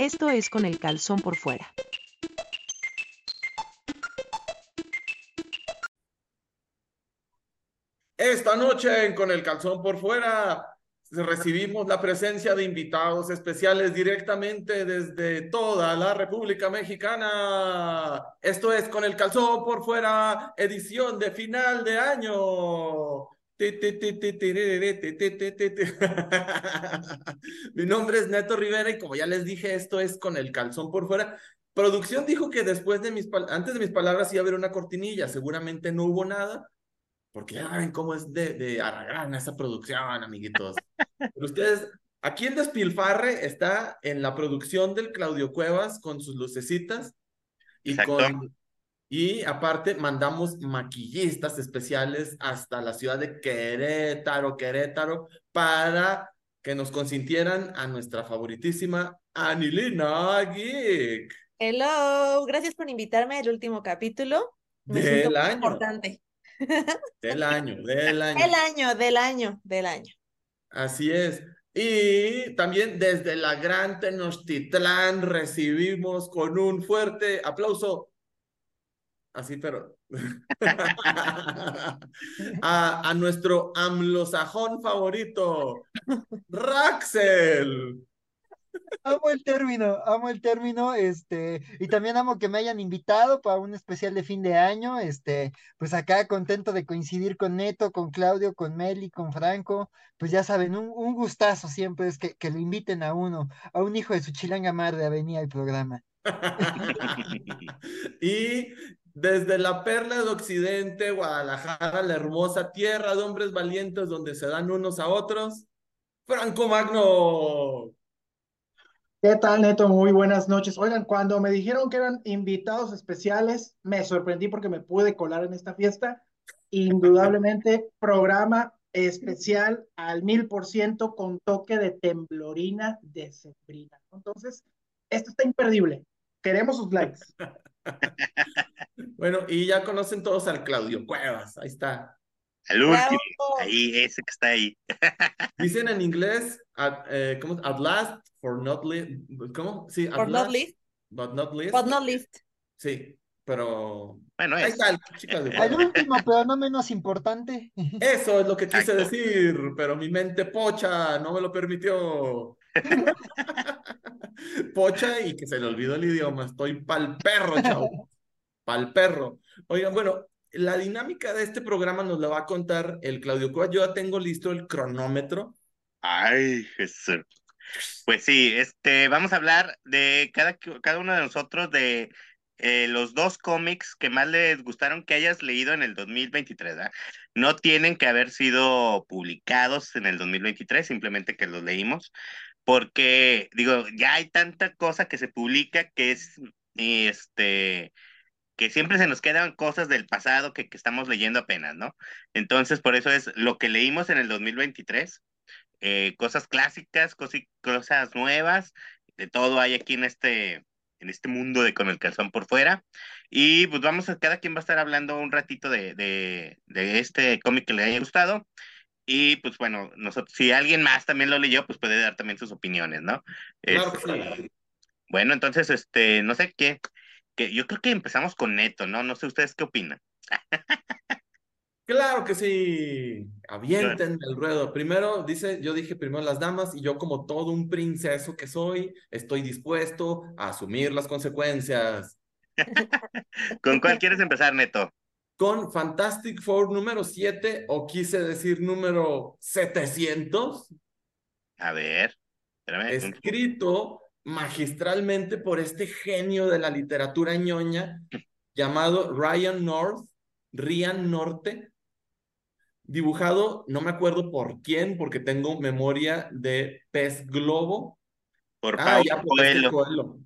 Esto es con el calzón por fuera. Esta noche en Con el Calzón por Fuera recibimos la presencia de invitados especiales directamente desde toda la República Mexicana. Esto es Con el Calzón por Fuera, edición de final de año. Mi nombre es Neto Rivera y como ya les dije, esto es Con el Calzón por Fuera. Producción dijo que después de mis antes de mis palabras iba a haber una cortinilla, seguramente no hubo nada, porque ya ven cómo es de, de esa producción, amiguitos. Pero ustedes, aquí el despilfarre está en la producción del Claudio Cuevas con sus lucecitas y con y aparte mandamos maquillistas especiales hasta la ciudad de Querétaro, Querétaro, para que nos consintieran a nuestra favoritísima Anilina Geek. Hello, gracias por invitarme al último capítulo. Me del año. Importante. Del año, del año. Del año, del año, del año. Así es. Y también desde la Gran Tenochtitlán recibimos con un fuerte aplauso. Así, pero. a, a nuestro amlosajón favorito, Raxel. Amo el término, amo el término, este, y también amo que me hayan invitado para un especial de fin de año, este, pues acá contento de coincidir con Neto, con Claudio, con Meli, con Franco, pues ya saben, un, un gustazo siempre es que, que lo inviten a uno, a un hijo de su chilanga madre a venir al programa. y desde la perla de Occidente, Guadalajara, la hermosa tierra de hombres valientes donde se dan unos a otros, Franco Magno. ¿Qué tal, Neto? Muy buenas noches. Oigan, cuando me dijeron que eran invitados especiales, me sorprendí porque me pude colar en esta fiesta. Indudablemente, programa especial al mil por ciento con toque de temblorina de sembrina. Entonces, esto está imperdible. Queremos sus likes. bueno, y ya conocen todos al Claudio Cuevas. Ahí está. El último, ahí, ese que está ahí. Dicen en inglés, at, eh, ¿cómo? At last, for not least. ¿Cómo? Sí, at for last, not least. But not least. But not least. Sí, pero. Bueno, ahí es. está, chicas. De El último, pero no menos importante. Eso es lo que quise Exacto. decir, pero mi mente pocha no me lo permitió. pocha y que se le olvidó el idioma. Estoy pa'l perro, chao. Pa'l perro. Oigan, bueno, la dinámica de este programa nos la va a contar el Claudio Cuevas. Yo ya tengo listo el cronómetro. Ay, Jesús. Pues sí, este, vamos a hablar de cada, cada uno de nosotros de eh, los dos cómics que más les gustaron que hayas leído en el 2023. ¿verdad? No tienen que haber sido publicados en el 2023, simplemente que los leímos, porque digo, ya hay tanta cosa que se publica que es, este, que siempre se nos quedan cosas del pasado que, que estamos leyendo apenas, ¿no? Entonces, por eso es lo que leímos en el 2023 eh, cosas clásicas, cosi- cosas nuevas, de todo hay aquí en este, en este mundo de con el calzón por fuera. Y pues vamos a, cada quien va a estar hablando un ratito de, de, de este cómic que le haya gustado. Y pues bueno, nosotros, si alguien más también lo leyó, pues puede dar también sus opiniones, ¿no? Claro que Este, sí. Bueno, entonces, este, no sé qué, que yo creo que empezamos con Neto, ¿no? No sé ustedes qué opinan. Claro que sí. Avienten el ruedo. Primero, dice, yo dije primero las damas y yo como todo un princeso que soy, estoy dispuesto a asumir las consecuencias. ¿Con cuál quieres empezar, Neto? Con Fantastic Four número 7 o quise decir número 700, A ver, espérame. escrito magistralmente por este genio de la literatura ñoña llamado Ryan North, Ryan Norte, dibujado, no me acuerdo por quién, porque tengo memoria de pez globo. Por Ah, Pablo ya, por este Coelho.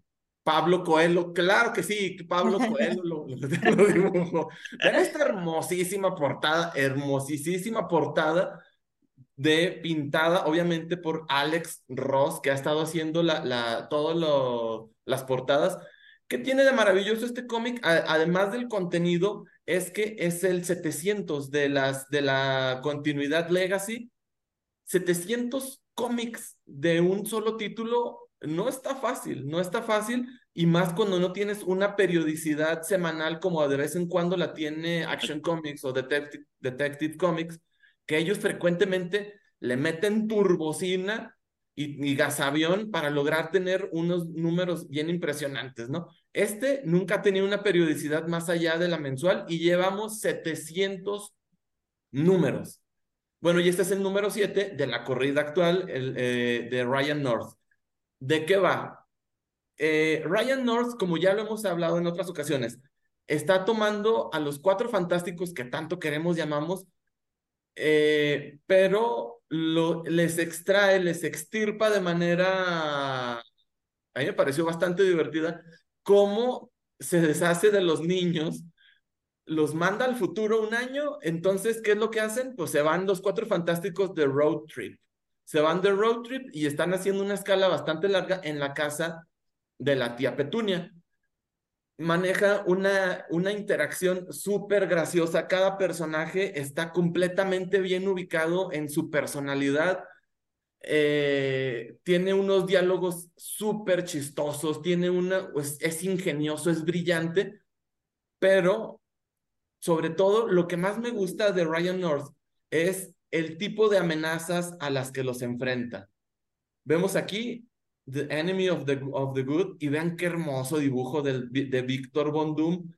Pablo Coelho, claro que sí, Pablo Coelho lo, lo dibujó. Vean esta hermosísima portada, hermosísima portada de pintada, obviamente por Alex Ross, que ha estado haciendo la, la, todo lo, las portadas. ¿Qué tiene de maravilloso este cómic? Además del contenido, es que es el 700 de, las, de la continuidad Legacy. 700 cómics de un solo título no está fácil, no está fácil, y más cuando no tienes una periodicidad semanal como de vez en cuando la tiene Action Comics o Detective, Comics, que ellos frecuentemente le meten turbocina y, y gasavión para lograr tener unos números bien impresionantes, ¿no? Este nunca ha tenido una periodicidad más allá de la mensual y llevamos 700 números. Bueno, y este es el número 7 de la corrida actual eh, de Ryan North. ¿De qué va? Eh, Ryan North, como ya lo hemos hablado en otras ocasiones, está tomando a los cuatro fantásticos que tanto queremos, llamamos, eh, pero les extrae, les extirpa de manera, a mí me pareció bastante divertida, cómo se deshace de los niños, los manda al futuro un año, entonces, ¿qué es lo que hacen? Pues se van los cuatro fantásticos de road trip. Se van de road trip y están haciendo una escala bastante larga en la casa de la tía Petunia. Maneja una, una interacción súper graciosa. Cada personaje está completamente bien ubicado en su personalidad. Eh, tiene unos diálogos súper chistosos, tiene una, pues, es ingenioso, es brillante, pero sobre todo lo que más me gusta de Ryan North es el tipo de amenazas a las que los enfrenta. Vemos aquí The Enemy of the, of the Good y vean qué hermoso dibujo del, de Víctor Von Doom.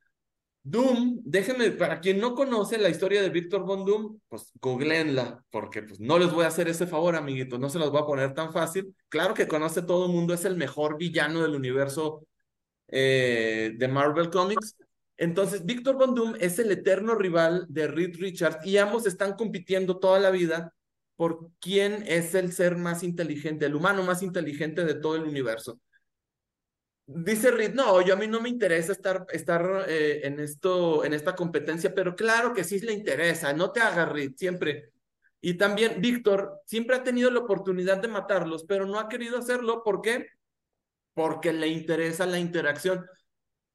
Doom, déjenme, para quien no conoce la historia de Víctor Von Doom, pues googleenla, porque pues no les voy a hacer ese favor, amiguitos, no se los voy a poner tan fácil. Claro que conoce todo el mundo, es el mejor villano del universo eh, de Marvel Comics, entonces, Víctor Von Doom es el eterno rival de Reed Richards y ambos están compitiendo toda la vida por quién es el ser más inteligente, el humano más inteligente de todo el universo. Dice Reed, no, yo a mí no me interesa estar, estar eh, en, esto, en esta competencia, pero claro que sí le interesa, no te hagas Reed, siempre. Y también Víctor siempre ha tenido la oportunidad de matarlos, pero no ha querido hacerlo. ¿Por qué? Porque le interesa la interacción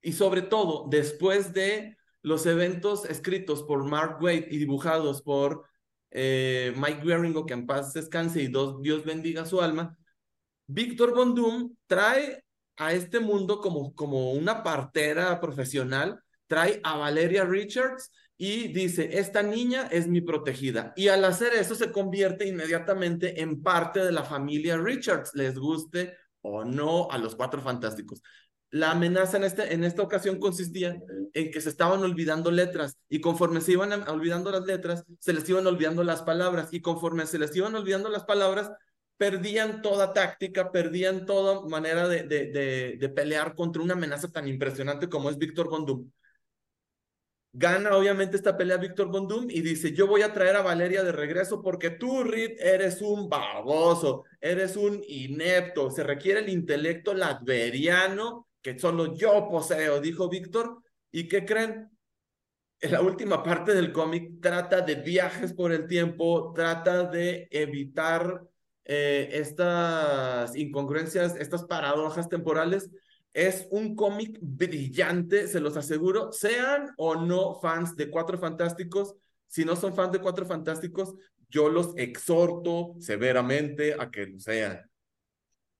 y sobre todo después de los eventos escritos por Mark Waid y dibujados por eh, Mike Wieringo, que en paz descanse y Dios bendiga su alma, Víctor Von Doom trae a este mundo como, como una partera profesional, trae a Valeria Richards y dice, esta niña es mi protegida. Y al hacer eso se convierte inmediatamente en parte de la familia Richards, les guste o no a los cuatro fantásticos la amenaza en, este, en esta ocasión consistía en que se estaban olvidando letras y conforme se iban olvidando las letras, se les iban olvidando las palabras y conforme se les iban olvidando las palabras, perdían toda táctica, perdían toda manera de, de, de, pelear contra una amenaza tan impresionante como es Víctor Bondum. Gana obviamente esta pelea Víctor Bondum y dice, yo voy a traer a Valeria de regreso porque tú, Reed, eres un baboso, eres un inepto, se requiere el intelecto latveriano que solo yo poseo, dijo Víctor. ¿Y qué creen? En la última parte del cómic trata de viajes por el tiempo, trata de evitar eh, estas incongruencias, estas paradojas temporales. Es un cómic brillante, se los aseguro, sean o no fans de Cuatro Fantásticos. Si no son fans de Cuatro Fantásticos, yo los exhorto severamente a que lo sean.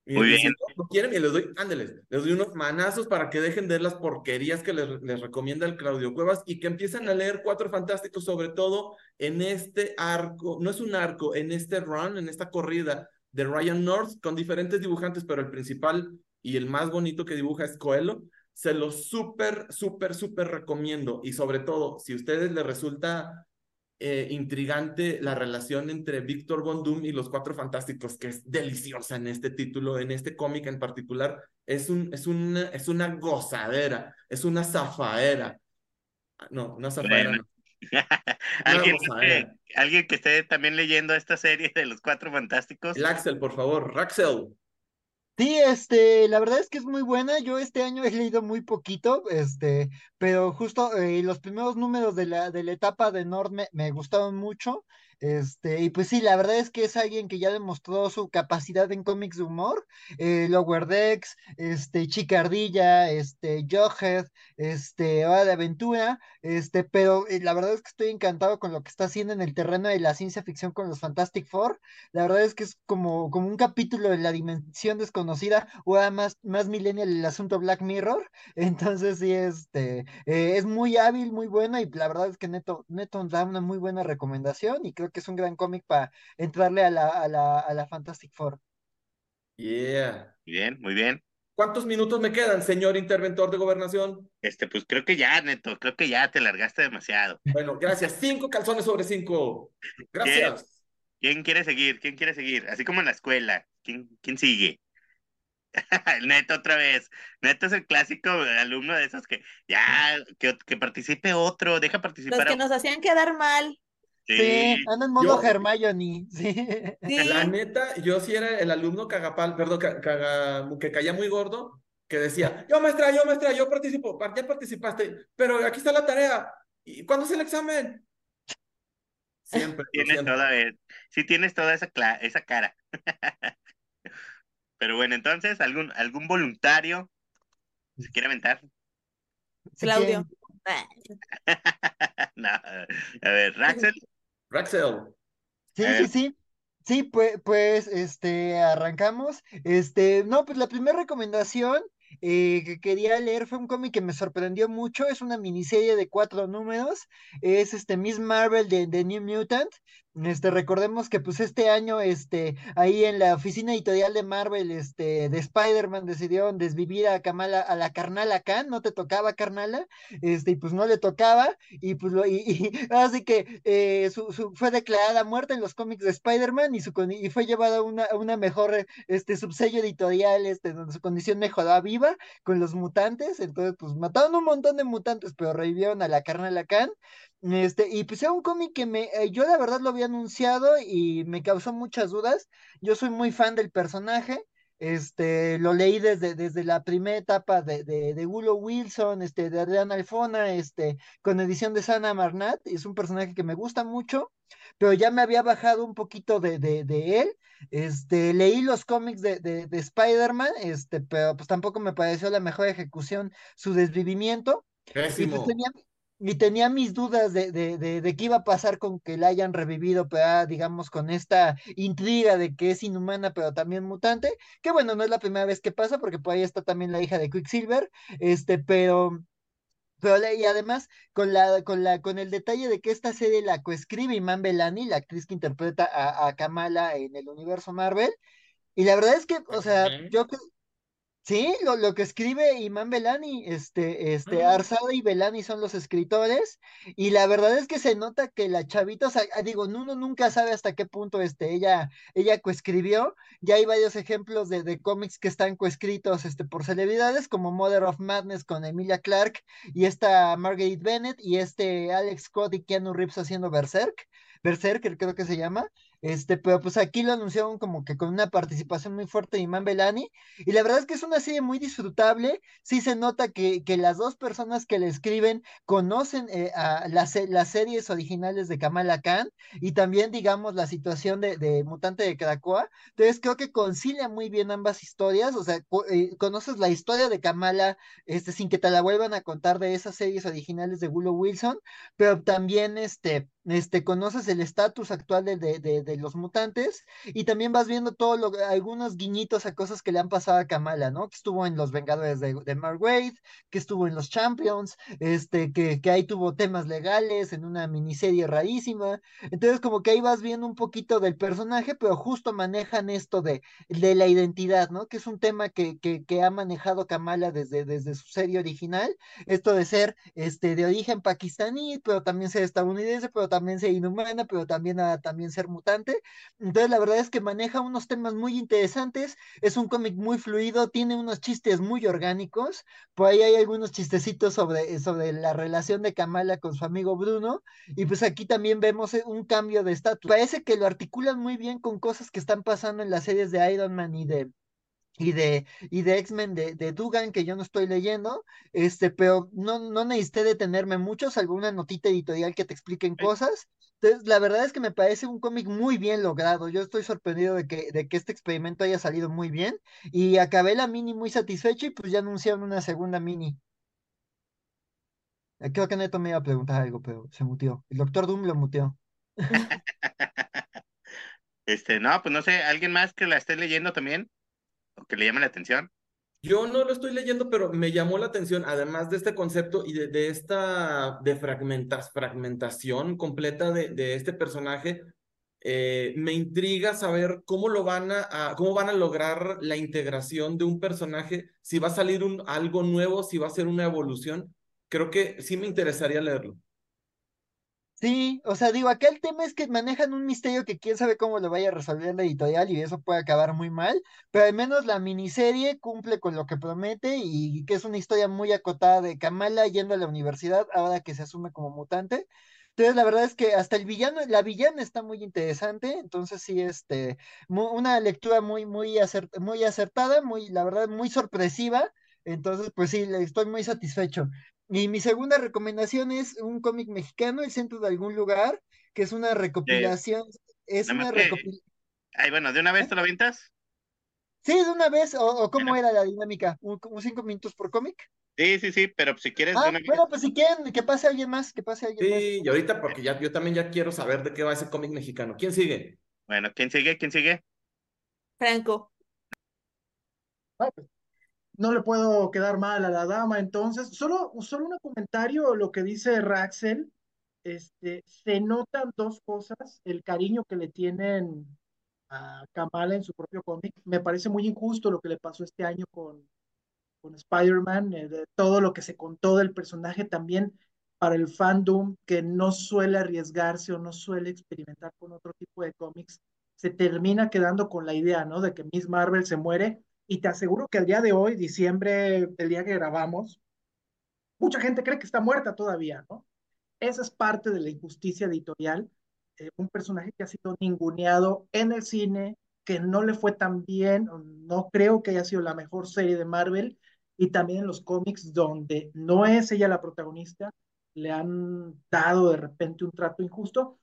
Muy bien. no quieren, y les doy, ándeles, les doy unos manazos para que dejen de las porquerías que les, les recomienda el Claudio Cuevas y que empiecen a leer Cuatro Fantásticos, sobre todo en este arco, no es un arco, en este run, en esta corrida de Ryan North con diferentes dibujantes, pero el principal y el más bonito que dibuja es Coelho. Se lo súper, súper, súper recomiendo. Y sobre todo, si a ustedes les resulta eh, intrigante la relación entre Víctor Von Doom y los Cuatro Fantásticos, que es deliciosa en este título, en este cómic en particular. Es, un, es, una, es una gozadera, es una zafaera. No, una zafaera. No. ¿Alguien, ¿Alguien, que esté también leyendo esta serie de los Cuatro Fantásticos? El Axel, por favor, Raxel. Sí, este, la verdad es que es muy buena. Yo este año he leído muy poquito, este, pero justo eh, los primeros números de la, de la etapa de Nord me, me gustaron mucho. Este, y pues sí, la verdad es que es alguien que ya demostró su capacidad en cómics de humor, eh, Lower Decks, este, Chicardilla, este, Jughead, este, Hora de Aventura, este, pero eh, la verdad es que estoy encantado con lo que está haciendo en el terreno de la ciencia ficción con los Fantastic Four, la verdad es que es como, como un capítulo de la dimensión desconocida, o más millennial el asunto Black Mirror, entonces sí, este, eh, es muy hábil, muy bueno, y la verdad es que Neto, Neto da una muy buena recomendación, y creo que es un gran cómic para entrarle a la, a la, a la Fantastic Four. Yeah. Muy bien, muy bien. ¿Cuántos minutos me quedan, señor interventor de gobernación? Este, pues creo que ya, Neto, creo que ya te largaste demasiado. Bueno, gracias. Cinco calzones sobre cinco. Gracias. ¿Quién quiere seguir? ¿Quién quiere seguir? Así como en la escuela. ¿Quién, quién sigue? El Neto otra vez. Neto es el clásico alumno de esos que ya, que, que participe otro, deja participar Los a que nos hacían quedar mal. Sí, anda en modo Yo- Hermione, sí. Sí. La neta, yo sí era el alumno cagapal, perdón, ca- caga- que caía muy gordo, que decía, yo maestra, yo maestra, yo participo, Pa- ya participaste, pero aquí está la tarea. ¿Y cuándo es el examen? Siempre, Tienes toda, eh, sí tienes toda esa, cara. Pero bueno, entonces, ¿algún, algún voluntario se quiere aventar? Claudio. No, a ver, Raxel. Raxel, Sí, A sí, sí. Sí, pues, pues, este, arrancamos. Este, no, pues la primera recomendación eh, que quería leer fue un cómic que me sorprendió mucho. Es una miniserie de cuatro números. Es este Miss Marvel de, de New Mutant. Este, recordemos que pues este año, este, ahí en la oficina editorial de Marvel, este, de Spider-Man decidieron desvivir a Kamala, a la carnala Khan, no te tocaba carnala, este, y pues no le tocaba, y pues lo, y, y así que eh, su, su- fue declarada muerta en los cómics de Spider-Man y, su, y fue llevada a una, una mejor este, subsello editorial, este, donde su condición mejoraba viva con los mutantes, entonces pues mataron un montón de mutantes, pero revivieron a la carnala Khan, este, y pues era un cómic que me, eh, yo la verdad lo había anunciado y me causó muchas dudas. Yo soy muy fan del personaje. Este, lo leí desde, desde la primera etapa de, de, de Willow Wilson, este, de Adriana Alfona, este, con edición de Sana Marnat. Es un personaje que me gusta mucho, pero ya me había bajado un poquito de, de, de él. Este, leí los cómics de, de, de Spider-Man, este, pero pues tampoco me pareció la mejor ejecución su desvivimiento. Y pues tenía, y tenía mis dudas de, de, de, de qué iba a pasar con que la hayan revivido, pero ah, digamos con esta intriga de que es inhumana, pero también mutante, que bueno, no es la primera vez que pasa, porque por ahí está también la hija de Quicksilver, este, pero, pero y además con la, con la, con el detalle de que esta serie la coescribe Iman Belani, la actriz que interpreta a, a Kamala en el universo Marvel, y la verdad es que, o sea, Ujú. yo creo Sí, lo, lo que escribe Imán Belani, este, este, Ah. Arzada y Belani son los escritores, y la verdad es que se nota que la chavita, o sea, ah, digo, uno nunca sabe hasta qué punto este, ella, ella coescribió, ya hay varios ejemplos de, de cómics que están coescritos este, por celebridades, como Mother of Madness con Emilia Clarke, y esta Marguerite Bennett, y este Alex Scott y Keanu Reeves haciendo Berserk, Berserker creo que se llama, este, pero pues aquí lo anunciaron como que con una participación muy fuerte de Imán Belani, y la verdad es que es una serie muy disfrutable. Sí se nota que, que las dos personas que le escriben conocen eh, a las, las series originales de Kamala Khan y también, digamos, la situación de, de Mutante de Krakoa. Entonces creo que concilia muy bien ambas historias. O sea, eh, conoces la historia de Kamala este, sin que te la vuelvan a contar de esas series originales de Willow Wilson, pero también este, este, conoces el estatus actual de, de, de- los mutantes y también vas viendo todo lo, algunos guiñitos a cosas que le han pasado a Kamala, ¿no? Que estuvo en Los Vengadores de, Mark Waid, que estuvo en Los Champions, este, que, que ahí tuvo temas legales en una miniserie rarísima. Entonces, como que ahí vas viendo un poquito del personaje, pero justo manejan esto de, de la identidad, ¿no? Que es un tema que, que, que ha manejado Kamala desde, desde su serie original, esto de ser este, de origen pakistaní, pero también ser estadounidense, pero también ser inhumana, pero también, también ser mutante. Entonces, la verdad es que maneja unos temas muy interesantes, es un cómic muy fluido, tiene unos chistes muy orgánicos, por ahí hay algunos chistecitos sobre, sobre la relación de Kamala con su amigo Bruno, y pues aquí también vemos eh, un cambio de estatus. Parece que lo articulan muy bien con cosas que están pasando en las series de Iron Man y de, y de, y de X-Men de, de Dugan que yo no estoy leyendo, este, pero no, no necesité detenerme mucho, salvo una notita editorial que te expliquen cosas. Entonces, la verdad es que me parece un cómic muy bien logrado. Yo estoy sorprendido de que, de que este experimento haya salido muy bien. Y acabé la mini muy satisfecho y pues ya anunciaron una segunda mini. Eh, Creo que Neto me iba a preguntar algo, pero se mutió. El doctor Doom lo muteó. Este, no, pues no sé, ¿alguien más que la esté leyendo también? ¿O que le llame la atención? Yo no lo estoy leyendo, pero me llamó la atención, además de este concepto y de, de esta de fragmentas, fragmentación completa de, de este personaje, eh, me intriga saber cómo lo van a, a- cómo van a lograr la integración de un personaje, si va a salir un, algo nuevo, si va a ser una evolución. Creo que sí me interesaría leerlo. Sí, o sea, digo, acá el tema es que manejan un misterio que quién sabe cómo lo vaya a resolver la editorial y eso puede acabar muy mal, pero al menos la miniserie cumple con lo que promete y que es una historia muy acotada de Kamala yendo a la universidad ahora que se asume como mutante. Entonces, la verdad es que hasta el villano, la villana está muy interesante, entonces sí, este, una lectura muy, muy, muy acertada, muy, la verdad, muy sorpresiva, entonces, pues sí, estoy muy satisfecho. Y mi segunda recomendación es un cómic mexicano, El Centro de algún lugar, que es una recopilación, es nada una recopilación. Ay, bueno, ¿de una vez te lo aventas? Sí, de una vez, o, o cómo Bueno. era la dinámica, un, como cinco minutos por cómic. Sí, sí, sí, pero si quieres Ah, una bueno, pues si quieren, que pase alguien más, que pase alguien más. Sí, y ahorita porque ya, yo también ya quiero saber de qué va ese cómic mexicano. ¿Quién sigue? Bueno, ¿quién sigue? ¿Quién sigue? Franco. No le puedo quedar mal a la dama, entonces, solo, solo un comentario, lo que dice Raxel, este, se notan dos cosas, el cariño que le tienen a Kamala en su propio cómic, me parece muy injusto lo que le pasó este año con, con Spider-Man, eh, todo lo que se contó del personaje también para el fandom que no suele arriesgarse o no suele experimentar con otro tipo de cómics, se termina quedando con la idea, ¿no? De que Miss Marvel se muere y te aseguro que el día de hoy, diciembre, el día que grabamos, mucha gente cree que está muerta todavía, ¿no? Esa es parte de la injusticia editorial. Eh, un personaje que ha sido ninguneado en el cine, que no le fue tan bien, no creo que haya sido la mejor serie de Marvel, y también en los cómics donde no es ella la protagonista, le han dado de repente un trato injusto.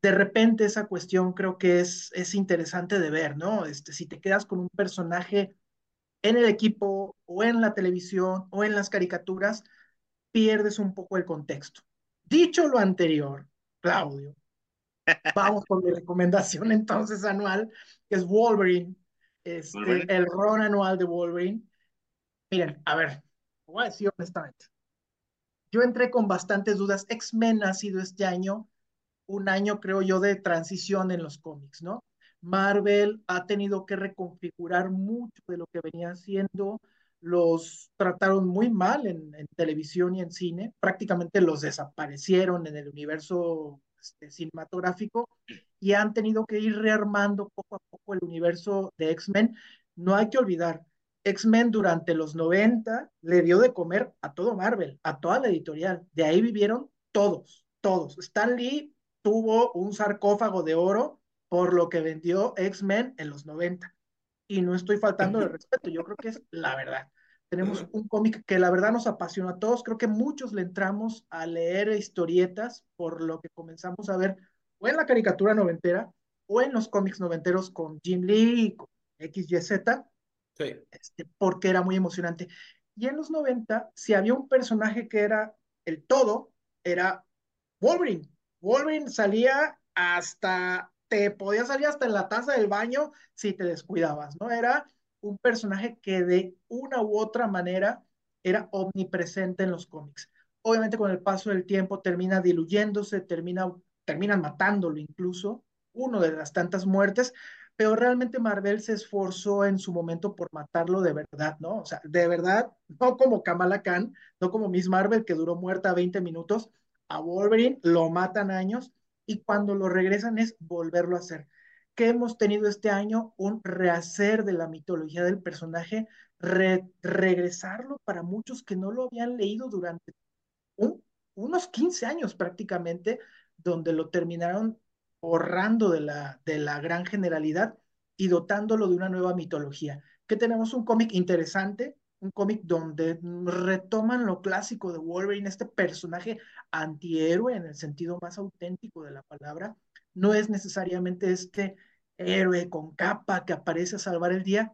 De repente esa cuestión creo que es, es interesante de ver, ¿no? Este, si te quedas con un personaje en el equipo o en la televisión o en las caricaturas, pierdes un poco el contexto. Dicho lo anterior, Claudio, vamos con mi recomendación entonces anual, que es Wolverine, este, Wolverine. el ron anual de Wolverine. Miren, a ver, voy a decir honestamente, yo entré con bastantes dudas. X-Men ha sido este año un año, creo yo, de transición en los cómics, ¿no? Marvel ha tenido que reconfigurar mucho de lo que venía haciendo, los trataron muy mal en, televisión y en cine, prácticamente los desaparecieron en el universo este, cinematográfico y han tenido que ir rearmando poco a poco el universo de X-Men. No hay que olvidar, X-Men durante los 90 le dio de comer a todo Marvel, a toda la editorial. De ahí vivieron todos, todos. Stan Lee tuvo un sarcófago de oro por lo que vendió X-Men en los 90. Y no estoy faltando de respeto, yo creo que es la verdad. Tenemos un cómic que la verdad nos apasiona a todos. Creo que muchos le entramos a leer historietas por lo que comenzamos a ver o en la caricatura noventera o en los cómics noventeros con Jim Lee, con XYZ, Sí. este, porque era muy emocionante. Y en los 90, si había un personaje que era el todo, era Wolverine. Wolverine salía hasta, te podía salir hasta en la taza del baño si te descuidabas, ¿no? Era un personaje que de una u otra manera era omnipresente en los cómics. Obviamente con el paso del tiempo termina diluyéndose, termina, terminan matándolo incluso, uno de las tantas muertes, pero realmente Marvel se esforzó en su momento por matarlo de verdad, ¿no? O sea, de verdad, no como Kamala Khan, no como Miss Marvel que duró muerta 20 minutos, a Wolverine lo matan años y cuando lo regresan es volverlo a hacer. ¿Qué hemos tenido este año? Un rehacer de la mitología del personaje, re regresarlo para muchos que no lo habían leído durante un, unos 15 años prácticamente, donde lo terminaron borrando de la, de la gran generalidad. y dotándolo de una nueva mitología. Que tenemos un cómic interesante, un cómic donde retoman lo clásico de Wolverine, este personaje antihéroe en el sentido más auténtico de la palabra. No es necesariamente este héroe con capa que aparece a salvar el día.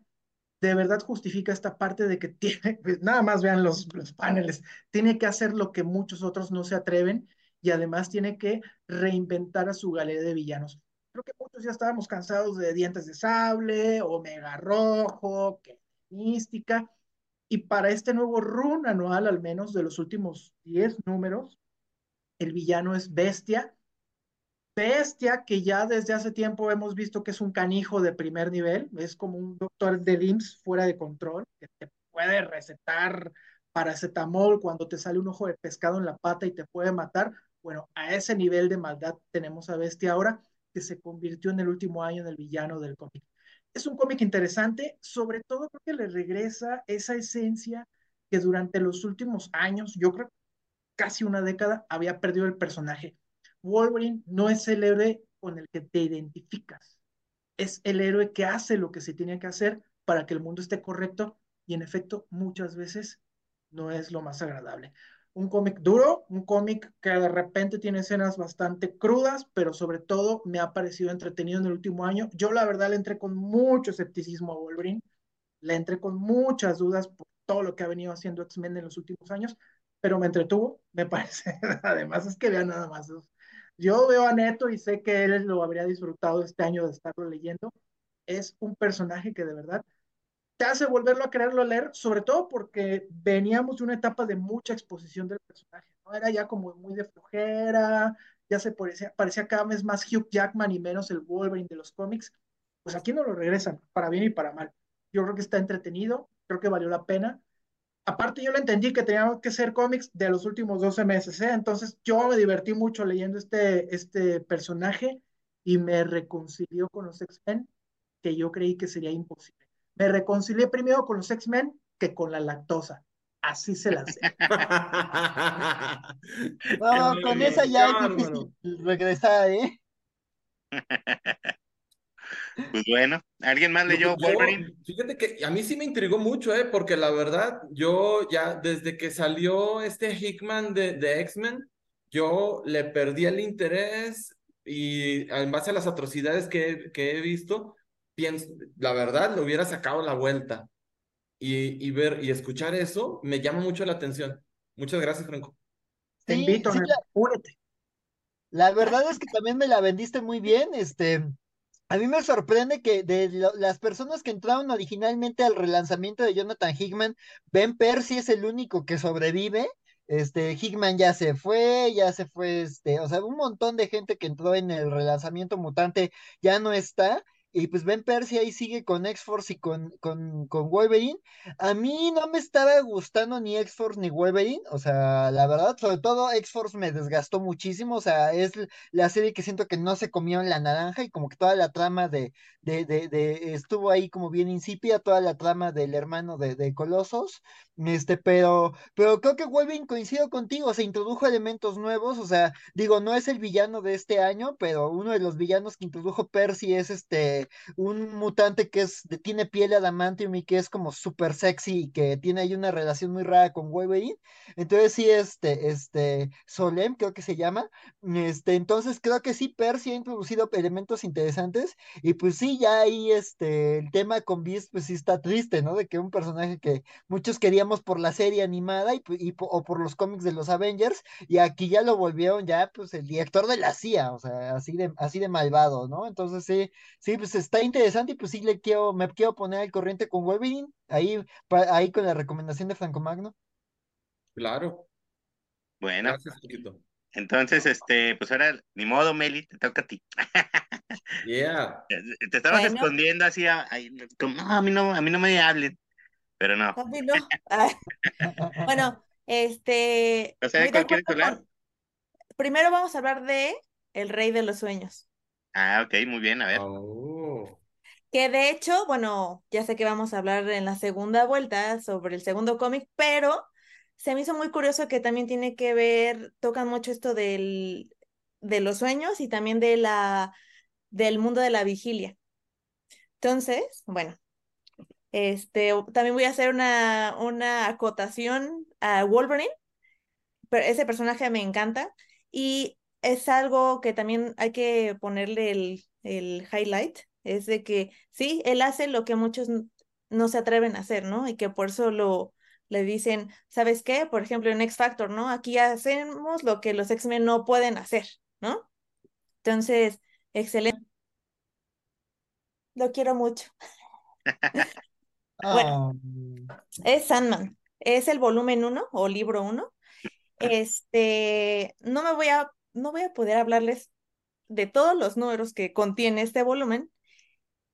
De verdad justifica esta parte de que tiene, pues nada más vean los, los paneles, tiene que hacer lo que muchos otros no se atreven y además tiene que reinventar a su galería de villanos. Creo que muchos ya estábamos cansados de Dientes de Sable, Omega Rojo, que mística, y para este nuevo run anual, al menos de los últimos 10 números, el villano es Bestia. Bestia, que ya desde hace tiempo hemos visto que es un canijo de primer nivel, es como un doctor de LIMS fuera de control, que te puede recetar paracetamol cuando te sale un ojo de pescado en la pata y te puede matar. Bueno, a ese nivel de maldad tenemos a Bestia ahora, que se convirtió en el último año en el villano del cómic. Es un cómic interesante, sobre todo porque le regresa esa esencia que durante los últimos años, yo creo casi una década, había perdido el personaje. Wolverine no es el héroe con el que te identificas, es el héroe que hace lo que se tiene que hacer para que el mundo esté correcto y en efecto muchas veces no es lo más agradable un cómic duro, un cómic que de repente tiene escenas bastante crudas, pero sobre todo me ha parecido entretenido en el último año. Yo la verdad le entré con mucho escepticismo a Wolverine, le entré con muchas dudas por todo lo que ha venido haciendo X-Men en los últimos años, pero me entretuvo, me parece. Además es que vean nada más. Yo veo a Neto y sé que él lo habría disfrutado este año de estarlo leyendo. Es un personaje que de verdad te hace volverlo a quererlo leer, sobre todo porque veníamos de una etapa de mucha exposición del personaje, ¿no? Era ya como muy de flojera, ya se parecía, parecía cada vez más Hugh Jackman y menos el Wolverine de los cómics. Pues aquí no lo regresan, para bien y para mal. Yo creo que está entretenido, creo que valió la pena. Aparte, yo lo entendí que teníamos que ser cómics de los últimos 12 meses, ¿eh? Entonces, yo me divertí mucho leyendo este, este personaje y me reconcilió con los X-Men, que yo creí que sería imposible me reconcilié primero con los X-Men que con la lactosa. Así se las sé. no, con esa ya es difícil regresar, ¿eh? Pues bueno, ¿alguien más leyó Wolverine? Fíjate que a mí sí me intrigó mucho, ¿eh? Porque la verdad, yo ya desde que salió este Hickman de, de X-Men, yo le perdí el interés y en base a las atrocidades que, que he visto, la verdad, le hubiera sacado la vuelta. Y, y, ver y escuchar eso me llama mucho la atención. Muchas gracias, Franco. Te invito, sí, la, la, verdad es que también me la vendiste muy bien. Este, a mí me sorprende que de lo, las personas que entraron originalmente al relanzamiento de Jonathan Hickman, Ben Percy es el único que sobrevive. Este, Hickman ya se fue, ya se fue, este, o sea, un montón de gente que entró en el relanzamiento mutante ya no está. Y pues Ben Percy ahí sigue con X-Force y con, con, con, Wolverine. A mí no me estaba gustando ni X-Force ni Wolverine. O sea, la verdad, sobre todo X-Force me desgastó muchísimo. O sea, es la serie que siento que no se comió en la naranja y como que toda la trama de, de, de, estuvo ahí como bien insípida, toda la trama del hermano de, de Colosos. Este, pero, pero creo que Wolverine coincido contigo, se introdujo elementos nuevos. O sea, digo, no es el villano de este año, pero uno de los villanos que introdujo Percy es este un mutante que es, tiene piel adamantium y que es como súper sexy y que tiene ahí una relación muy rara con Wolverine. Entonces sí, este, este, Solem creo que se llama. Este, entonces creo que sí, Percy ha introducido elementos interesantes y pues sí, ya ahí este, el tema con Beast pues sí está triste, ¿no? De que un personaje que muchos queríamos por la serie animada y, y o por los cómics de los Avengers y aquí ya lo volvieron ya pues el director de la CIA, o sea, así de, así de malvado, ¿no? Entonces sí, sí, pues está interesante y pues sí le quiero, me quiero poner al corriente con Wolverine, ahí, ahí con la recomendación de Franco Magno. Claro. Bueno. Entonces, este, pues ahora, ni modo, Meli, te toca a ti. Yeah. Te estabas escondiendo así, como, no, a mí no, a mí no me hablen, pero no. bueno, este. Primero vamos a hablar de El Rey de los Sueños. Ah, ok, muy bien, a ver. Oh. Que de hecho, bueno, ya sé que vamos a hablar en la segunda vuelta sobre el segundo cómic, pero se me hizo muy curioso que también tiene que ver, tocan mucho esto del, de los sueños y también de la, del mundo de la vigilia. Entonces, bueno, este, también voy a hacer una, una acotación a Wolverine, pero ese personaje me encanta y es algo que también hay que ponerle el, el highlight, es de que sí, él hace lo que muchos no se atreven a hacer, ¿no? Y que por eso lo, le dicen, ¿sabes qué? Por ejemplo, en X Factor, ¿no? Aquí hacemos lo que los X-Men no pueden hacer, ¿no? Entonces, excelente. Lo quiero mucho. bueno, Ah, es Sandman. Es el volumen 1 o libro 1. Este, no me voy a, no voy a poder hablarles de todos los números que contiene este volumen,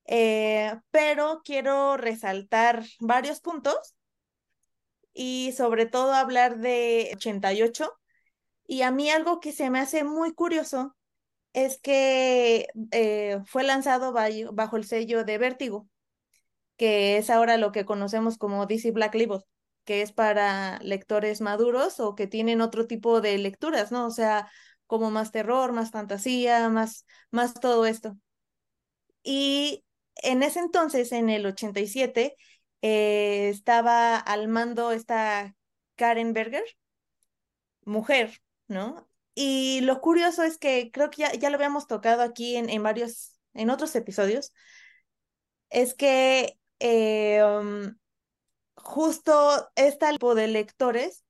eh, pero quiero resaltar varios puntos y sobre todo hablar de 88. Y a mí algo que se me hace muy curioso es que eh, fue lanzado bajo, bajo el sello de Vértigo, que es ahora lo que conocemos como DC Black Label, que es para lectores maduros o que tienen otro tipo de lecturas, ¿no? O sea, como más terror, más fantasía, más, más todo esto. Y en ese entonces, en el 87, eh, estaba al mando esta Karen Berger, mujer, ¿no? Y lo curioso es que creo que ya, ya lo habíamos tocado aquí en, en varios, en otros episodios, es que eh, um, justo este tipo de lectores,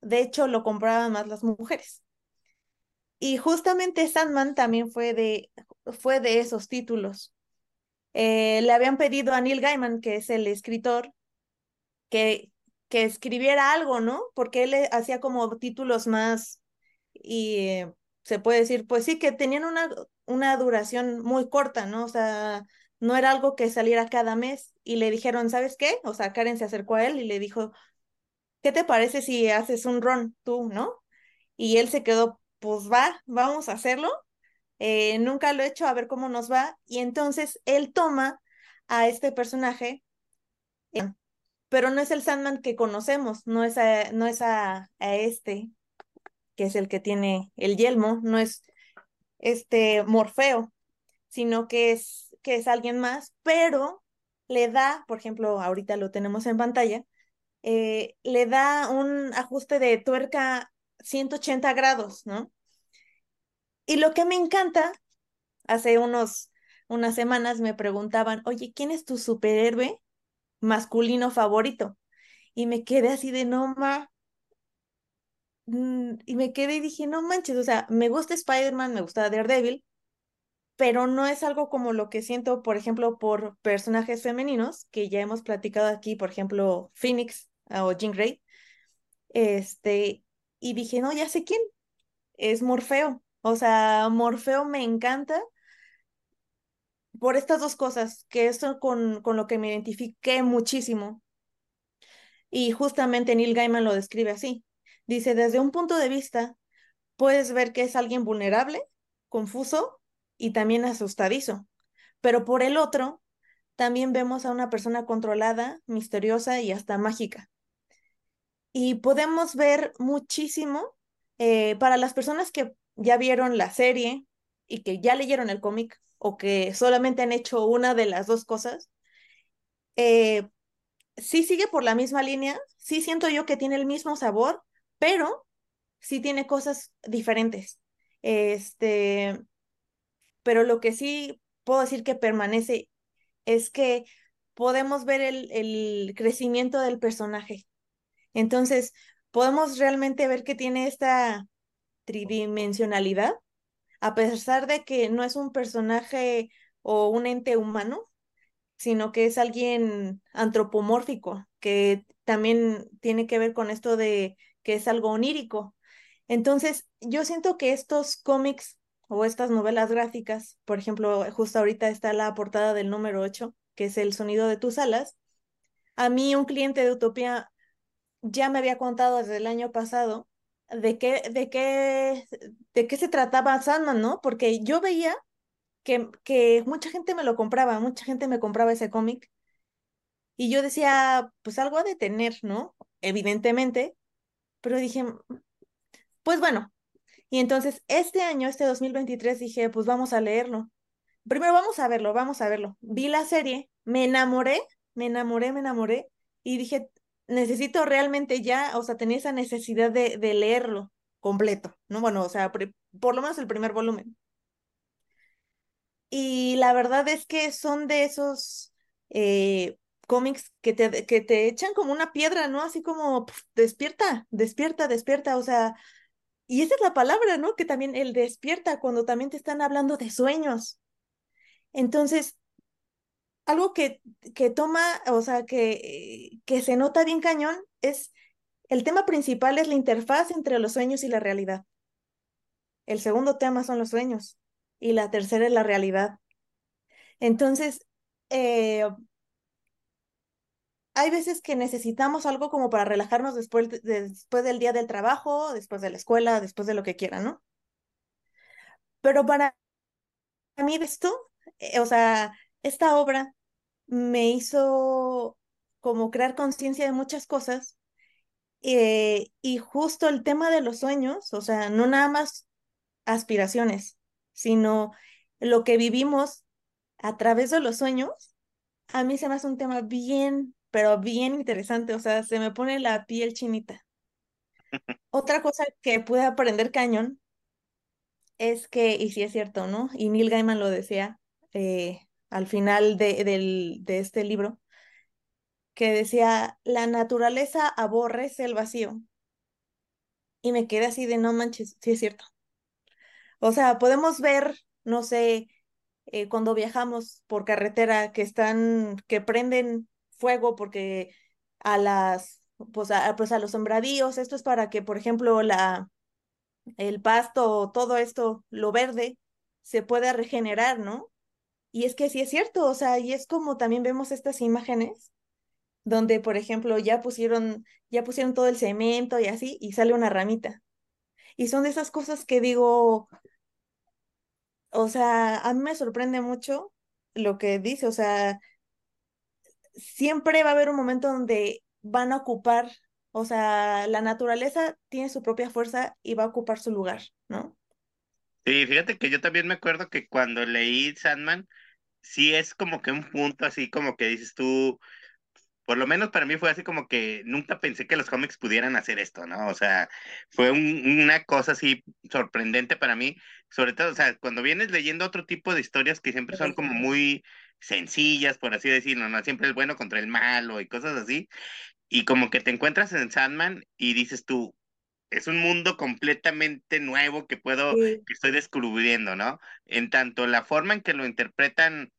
de hecho, lo compraban más las mujeres. Y justamente Sandman también fue de, fue de esos títulos. Eh, le habían pedido a Neil Gaiman, que es el escritor, que, que escribiera algo, ¿no? Porque él eh, hacía como títulos más, y se puede decir, pues sí, que tenían una, una duración muy corta, ¿no? O sea, no era algo que saliera cada mes. Y le dijeron, ¿sabes qué? O sea, Karen se acercó a él y le dijo, ¿qué te parece si haces un run tú, ¿no? Y él se quedó, pues va, vamos a hacerlo. Eh, nunca lo he hecho, a ver cómo nos va. Y entonces él toma a este personaje, eh, pero no es el Sandman que conocemos, no es a, no es a, a este, que es el que tiene el yelmo, no es este Morfeo, sino que es, que es alguien más, pero le da, por ejemplo, ahorita lo tenemos en pantalla, eh, le da un ajuste de tuerca 180 grados, ¿no? Y lo que me encanta, hace unos, unas semanas me preguntaban, oye, ¿quién es tu superhéroe masculino favorito? Y me quedé así de no ma. mm, Y me quedé y dije, no manches, o sea, me gusta Spider-Man, me gusta Daredevil, pero no es algo como lo que siento, por ejemplo, por personajes femeninos, que ya hemos platicado aquí, por ejemplo, Phoenix ah, o Jean Grey. Este, y dije, no, ya sé quién, es Morfeo. O sea, Morfeo me encanta por estas dos cosas, que esto con, con lo que me identifiqué muchísimo. Y justamente Neil Gaiman lo describe así. Dice, desde un punto de vista, puedes ver que es alguien vulnerable, confuso y también asustadizo. Pero por el otro, también vemos a una persona controlada, misteriosa y hasta mágica. Y podemos ver muchísimo eh, para las personas que ya vieron la serie y que ya leyeron el cómic o que solamente han hecho una de las dos cosas, eh, sí sigue por la misma línea, sí siento yo que tiene el mismo sabor, pero sí tiene cosas diferentes. Este, pero lo que sí puedo decir que permanece es que podemos ver el, el crecimiento del personaje. Entonces, podemos realmente ver que tiene esta tridimensionalidad, a pesar de que no es un personaje o un ente humano, sino que es alguien antropomórfico, que también tiene que ver con esto de que es algo onírico. Entonces, yo siento que estos cómics o estas novelas gráficas, por ejemplo, justo ahorita está la portada del número 8, que es El sonido de tus alas. A mí un cliente de Utopía ya me había contado desde el año pasado de qué, de qué, de qué se trataba Sandman, ¿no? Porque yo veía que, que mucha gente me lo compraba, mucha gente me compraba ese cómic. Y yo decía, pues algo ha de tener, ¿no? Evidentemente. Pero dije, pues bueno. Y entonces este año, este 2023, dije, pues vamos a leerlo. primero vamos a verlo, vamos a verlo. Vi la serie, me enamoré, me enamoré, me enamoré y dije, necesito realmente ya, o sea, tenía esa necesidad de, de leerlo completo, ¿no? Bueno, o sea, por lo menos el primer volumen. Y la verdad es que son de esos eh, cómics que te, que te echan como una piedra, ¿no? Así como, despierta, despierta, despierta, o sea, y esa es la palabra, ¿no? Que también el despierta cuando también te están hablando de sueños. Entonces, algo que, que toma, o sea, que, que se nota bien cañón es, el tema principal es la interfaz entre los sueños y la realidad. El segundo tema son los sueños y la tercera es la realidad. Entonces, eh, hay veces que necesitamos algo como para relajarnos después, después del día del trabajo, después de la escuela, después de lo que quieran, ¿no? Pero para mí esto, eh, o sea, esta obra me hizo como crear conciencia de muchas cosas eh, y justo el tema de los sueños, o sea, no nada más aspiraciones, sino lo que vivimos a través de los sueños, a mí se me hace un tema bien, pero bien interesante, o sea, se me pone la piel chinita. Otra cosa que pude aprender cañón es que, y sí es cierto, ¿no? Y Neil Gaiman lo decía eh, al final de, del, de este libro, que decía, la naturaleza aborrece el vacío. Y me quedé así de no manches, sí es cierto. O sea, podemos ver, no sé, eh, cuando viajamos por carretera que están, que prenden fuego porque a las, pues a, pues a los sembradíos, esto es para que, por ejemplo, la, el pasto, todo esto, lo verde, se pueda regenerar, ¿no? Y es que sí es cierto, o sea, y es como también vemos estas imágenes donde, por ejemplo, ya pusieron, ya pusieron todo el cemento y así, y sale una ramita. Y son de esas cosas que digo, o sea, a mí me sorprende mucho lo que dice, o sea, siempre va a haber un momento donde van a ocupar, o sea, la naturaleza tiene su propia fuerza y va a ocupar su lugar, ¿no? Sí, fíjate que yo también me acuerdo que cuando leí Sandman, sí es como que un punto así como que dices tú, por lo menos para mí fue así como que nunca pensé que los cómics pudieran hacer esto, ¿no? O sea, fue una cosa así sorprendente para mí, sobre todo, o sea, cuando vienes leyendo otro tipo de historias que siempre son como muy sencillas, por así decirlo, ¿no? Siempre el bueno contra el malo y cosas así, y como que te encuentras en Sandman y dices tú, es un mundo completamente nuevo que puedo, que estoy descubriendo, ¿no? En tanto la forma en que lo interpretan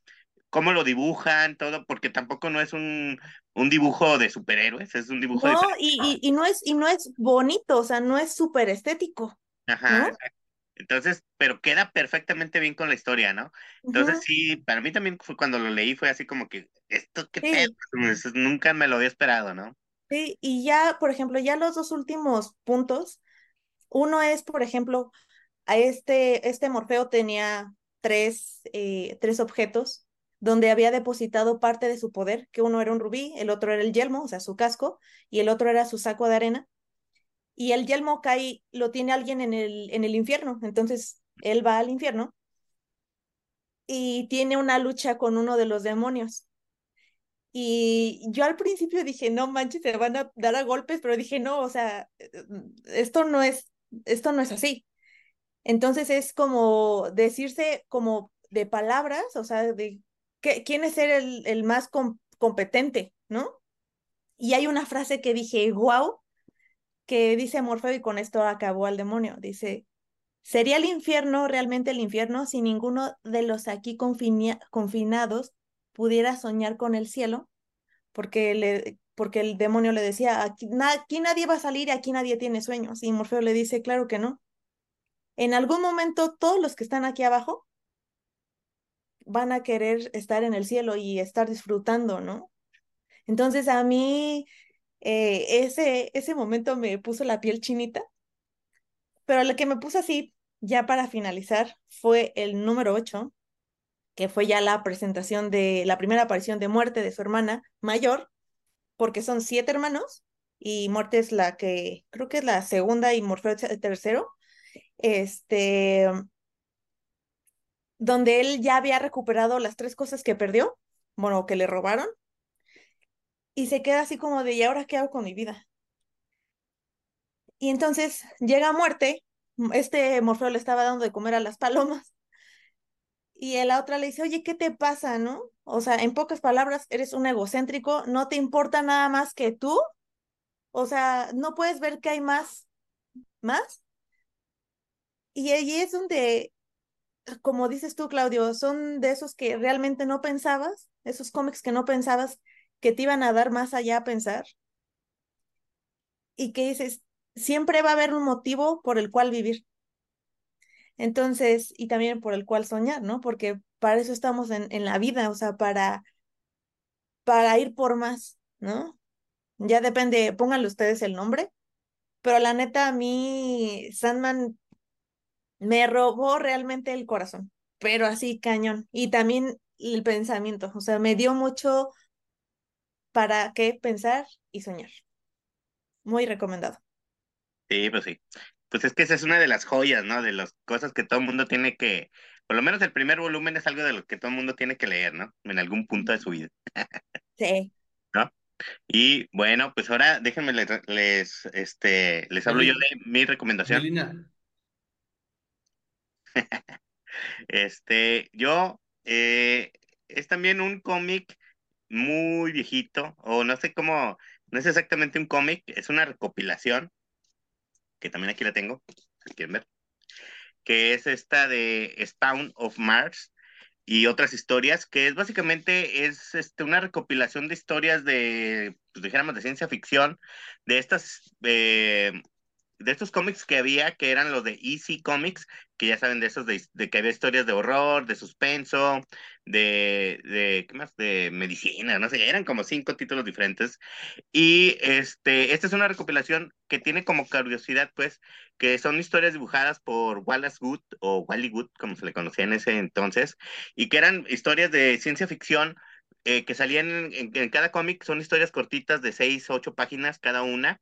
cómo lo dibujan, todo, porque tampoco no es un, un dibujo de superhéroes, es un dibujo no, y, y, no es, y no es bonito, o sea, no es súper estético. Ajá. Entonces, pero queda perfectamente bien con la historia, ¿no? Entonces, sí, para mí también fue cuando lo leí, fue así como que, esto qué pedo, nunca me lo había esperado, ¿no? Sí, y ya, por ejemplo, ya los dos últimos puntos, uno es, por ejemplo, a este, este Morfeo tenía tres, eh, tres objetos donde había depositado parte de su poder, que uno era un rubí, el otro era el yelmo, o sea, su casco, y el otro era su saco de arena. Y el yelmo cae, lo tiene alguien en el, en el infierno, entonces él va al infierno y tiene una lucha con uno de los demonios. Y yo al principio dije, no manches, se van a dar a golpes, pero dije, no, o sea, esto no es, esto no es así. Entonces es como decirse como de palabras, o sea, de quién es ser el, el más competente, ¿no? Y hay una frase que dije, wow, que dice Morfeo y con esto acabó al demonio. Dice, ¿sería el infierno realmente el infierno si ninguno de los aquí confinados pudiera soñar con el cielo? Porque, le, porque el demonio le decía, aquí, nadie va a salir, aquí nadie tiene sueños. Y Morfeo le dice, claro que no. En algún momento todos los que están aquí abajo van a querer estar en el cielo y estar disfrutando, ¿no? Entonces a mí eh, ese, ese momento me puso la piel chinita, pero lo que me puso así, ya para finalizar, fue el número 8, que fue ya la presentación de la primera aparición de muerte de su hermana mayor, porque son siete hermanos y muerte es la que creo que es la segunda y Morfeo es el tercero. Este, donde él ya había recuperado las tres cosas que perdió, bueno, que le robaron, y se queda así como de, ¿y ahora qué hago con mi vida? Y entonces llega a muerte, este Morfeo le estaba dando de comer a las palomas, y la otra le dice, oye, ¿qué te pasa, no? O sea, en pocas palabras, eres un egocéntrico, no te importa nada más que tú, o sea, no puedes ver que hay más, más. Y ahí es donde, como dices tú, Claudio, son de esos que realmente no pensabas, esos cómics que no pensabas que te iban a dar más allá a pensar. Y que dices, siempre va a haber un motivo por el cual vivir. Entonces, y también por el cual soñar, ¿no? Porque para eso estamos en, en la vida, o sea, para, para ir por más, ¿no? Ya depende, pónganle ustedes el nombre, pero la neta, a mí Sandman me robó realmente el corazón, pero así cañón. Y también el pensamiento, o sea, me dio mucho para qué pensar y soñar. Muy recomendado. Sí, pues sí. Pues es que esa es una de las joyas, ¿no? De las cosas que todo el mundo tiene que, por lo menos el primer volumen es algo de lo que todo el mundo tiene que leer, ¿no? En algún punto de su vida. Sí. ¿No? Y bueno, pues ahora déjenme les, les, este, les hablo yo de mi recomendación. Melina, Este, yo, eh, es también un cómic muy viejito, o no sé cómo, no es exactamente un cómic, es una recopilación, que también aquí la tengo, si quieren ver, que es esta de Spawn of Mars y otras historias, que es básicamente es este, una recopilación de historias de, pues de ciencia ficción, de estas eh, de estos cómics que había, que eran los de Easy Comics, que ya saben de esos, de, de que había historias de horror, de suspenso, de, de, ¿qué más? De medicina, no sé, eran como cinco títulos diferentes. Y este, esta es una recopilación que tiene como curiosidad, pues, que son historias dibujadas por Wallace Good o Wally Good, como se le conocía en ese entonces, y que eran historias de ciencia ficción eh, que salían en, en, en cada cómic, son historias cortitas de seis, ocho páginas cada una.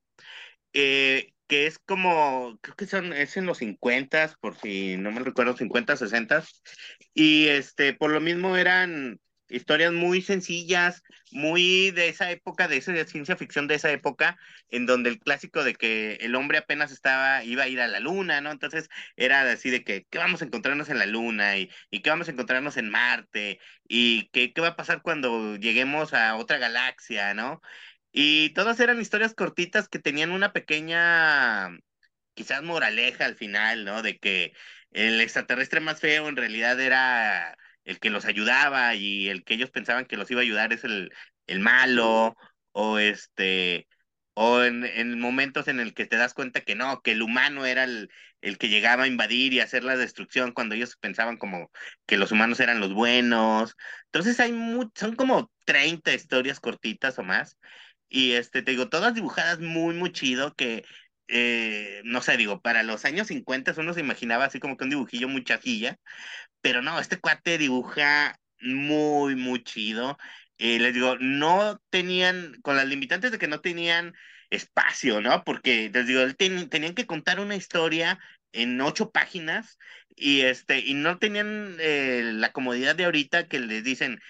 Eh, que es como, creo que son, es en los 50, por si no me recuerdo, 50, 60, y este, por lo mismo eran historias muy sencillas, muy de esa época, de esa ciencia ficción de esa época, en donde el clásico de que el hombre apenas estaba, iba a ir a la luna, ¿no? Entonces era así de que, ¿qué vamos a encontrarnos en la luna? Y, y qué vamos a encontrarnos en Marte? Y qué, qué va a pasar cuando lleguemos a otra galaxia, ¿no? Y todas eran historias cortitas que tenían una pequeña, quizás moraleja al final, ¿no? De que el extraterrestre más feo en realidad era el que los ayudaba y el que ellos pensaban que los iba a ayudar es el, el malo, o este, o en, en momentos en el que te das cuenta que no, que el humano era el, el que llegaba a invadir y hacer la destrucción cuando ellos pensaban como que los humanos eran los buenos. Entonces hay mu son como 30 historias cortitas o más y este, te digo, todas dibujadas muy, muy chido, que, eh, no sé, digo, para los años 50 uno se imaginaba así como que un dibujillo muy chafilla, pero no, este cuate dibuja muy, muy chido. Eh, les digo, no tenían, con las limitantes de que no tenían espacio, ¿no? Porque, les digo, ten, tenían que contar una historia en ocho páginas y este, y no tenían eh, la comodidad de ahorita que les dicen,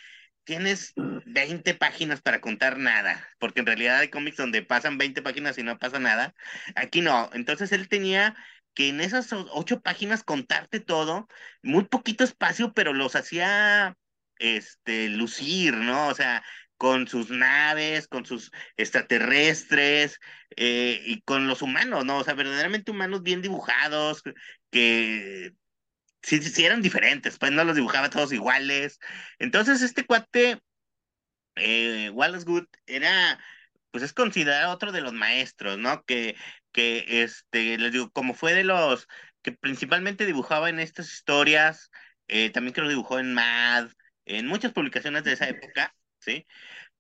tienes 20 páginas para contar nada, porque en realidad hay cómics donde pasan 20 páginas y no pasa nada. Aquí no. Entonces él tenía que en esas ocho páginas contarte todo, muy poquito espacio, pero los hacía este lucir, ¿no? O sea, con sus naves, con sus extraterrestres eh, y con los humanos, ¿no? O sea, verdaderamente humanos bien dibujados, que sí, sí eran diferentes, pues no los dibujaba todos iguales. Entonces, este cuate, eh, Wallace Good, era, pues es considerado otro de los maestros, ¿no? Que, que, este, les digo, como fue de los que principalmente dibujaba en estas historias, eh, también que lo dibujó en Mad, en muchas publicaciones de esa época, ¿sí?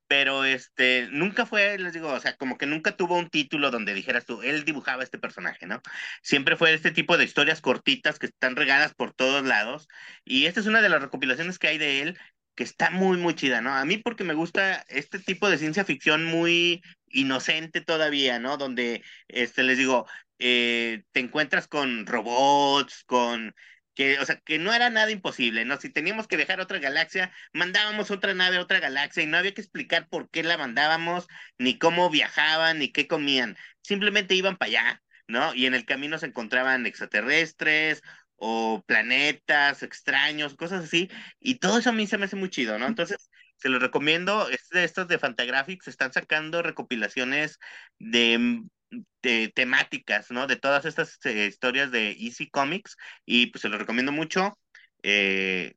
Pero este, nunca fue, les digo, o sea, como que nunca tuvo un título donde dijeras tú, él dibujaba este personaje, ¿no? Siempre fue este tipo de historias cortitas que están regadas por todos lados, y esta es una de las recopilaciones que hay de él, que está muy, muy chida, ¿no? A mí porque me gusta este tipo de ciencia ficción muy inocente todavía, ¿no? Donde, este, les digo, eh, te encuentras con robots, con que, o sea, que no era nada imposible, ¿no? Si teníamos que viajar a otra galaxia, mandábamos otra nave a otra galaxia y no había que explicar por qué la mandábamos, ni cómo viajaban, ni qué comían. Simplemente iban para allá, ¿no? Y en el camino se encontraban extraterrestres o planetas extraños, cosas así, y todo eso a mí se me hace muy chido, ¿no? Entonces, se los recomiendo, estos de Fantagraphics, están sacando recopilaciones de de temáticas, ¿no? De todas estas eh, historias de Easy Comics y pues se los recomiendo mucho. Eh,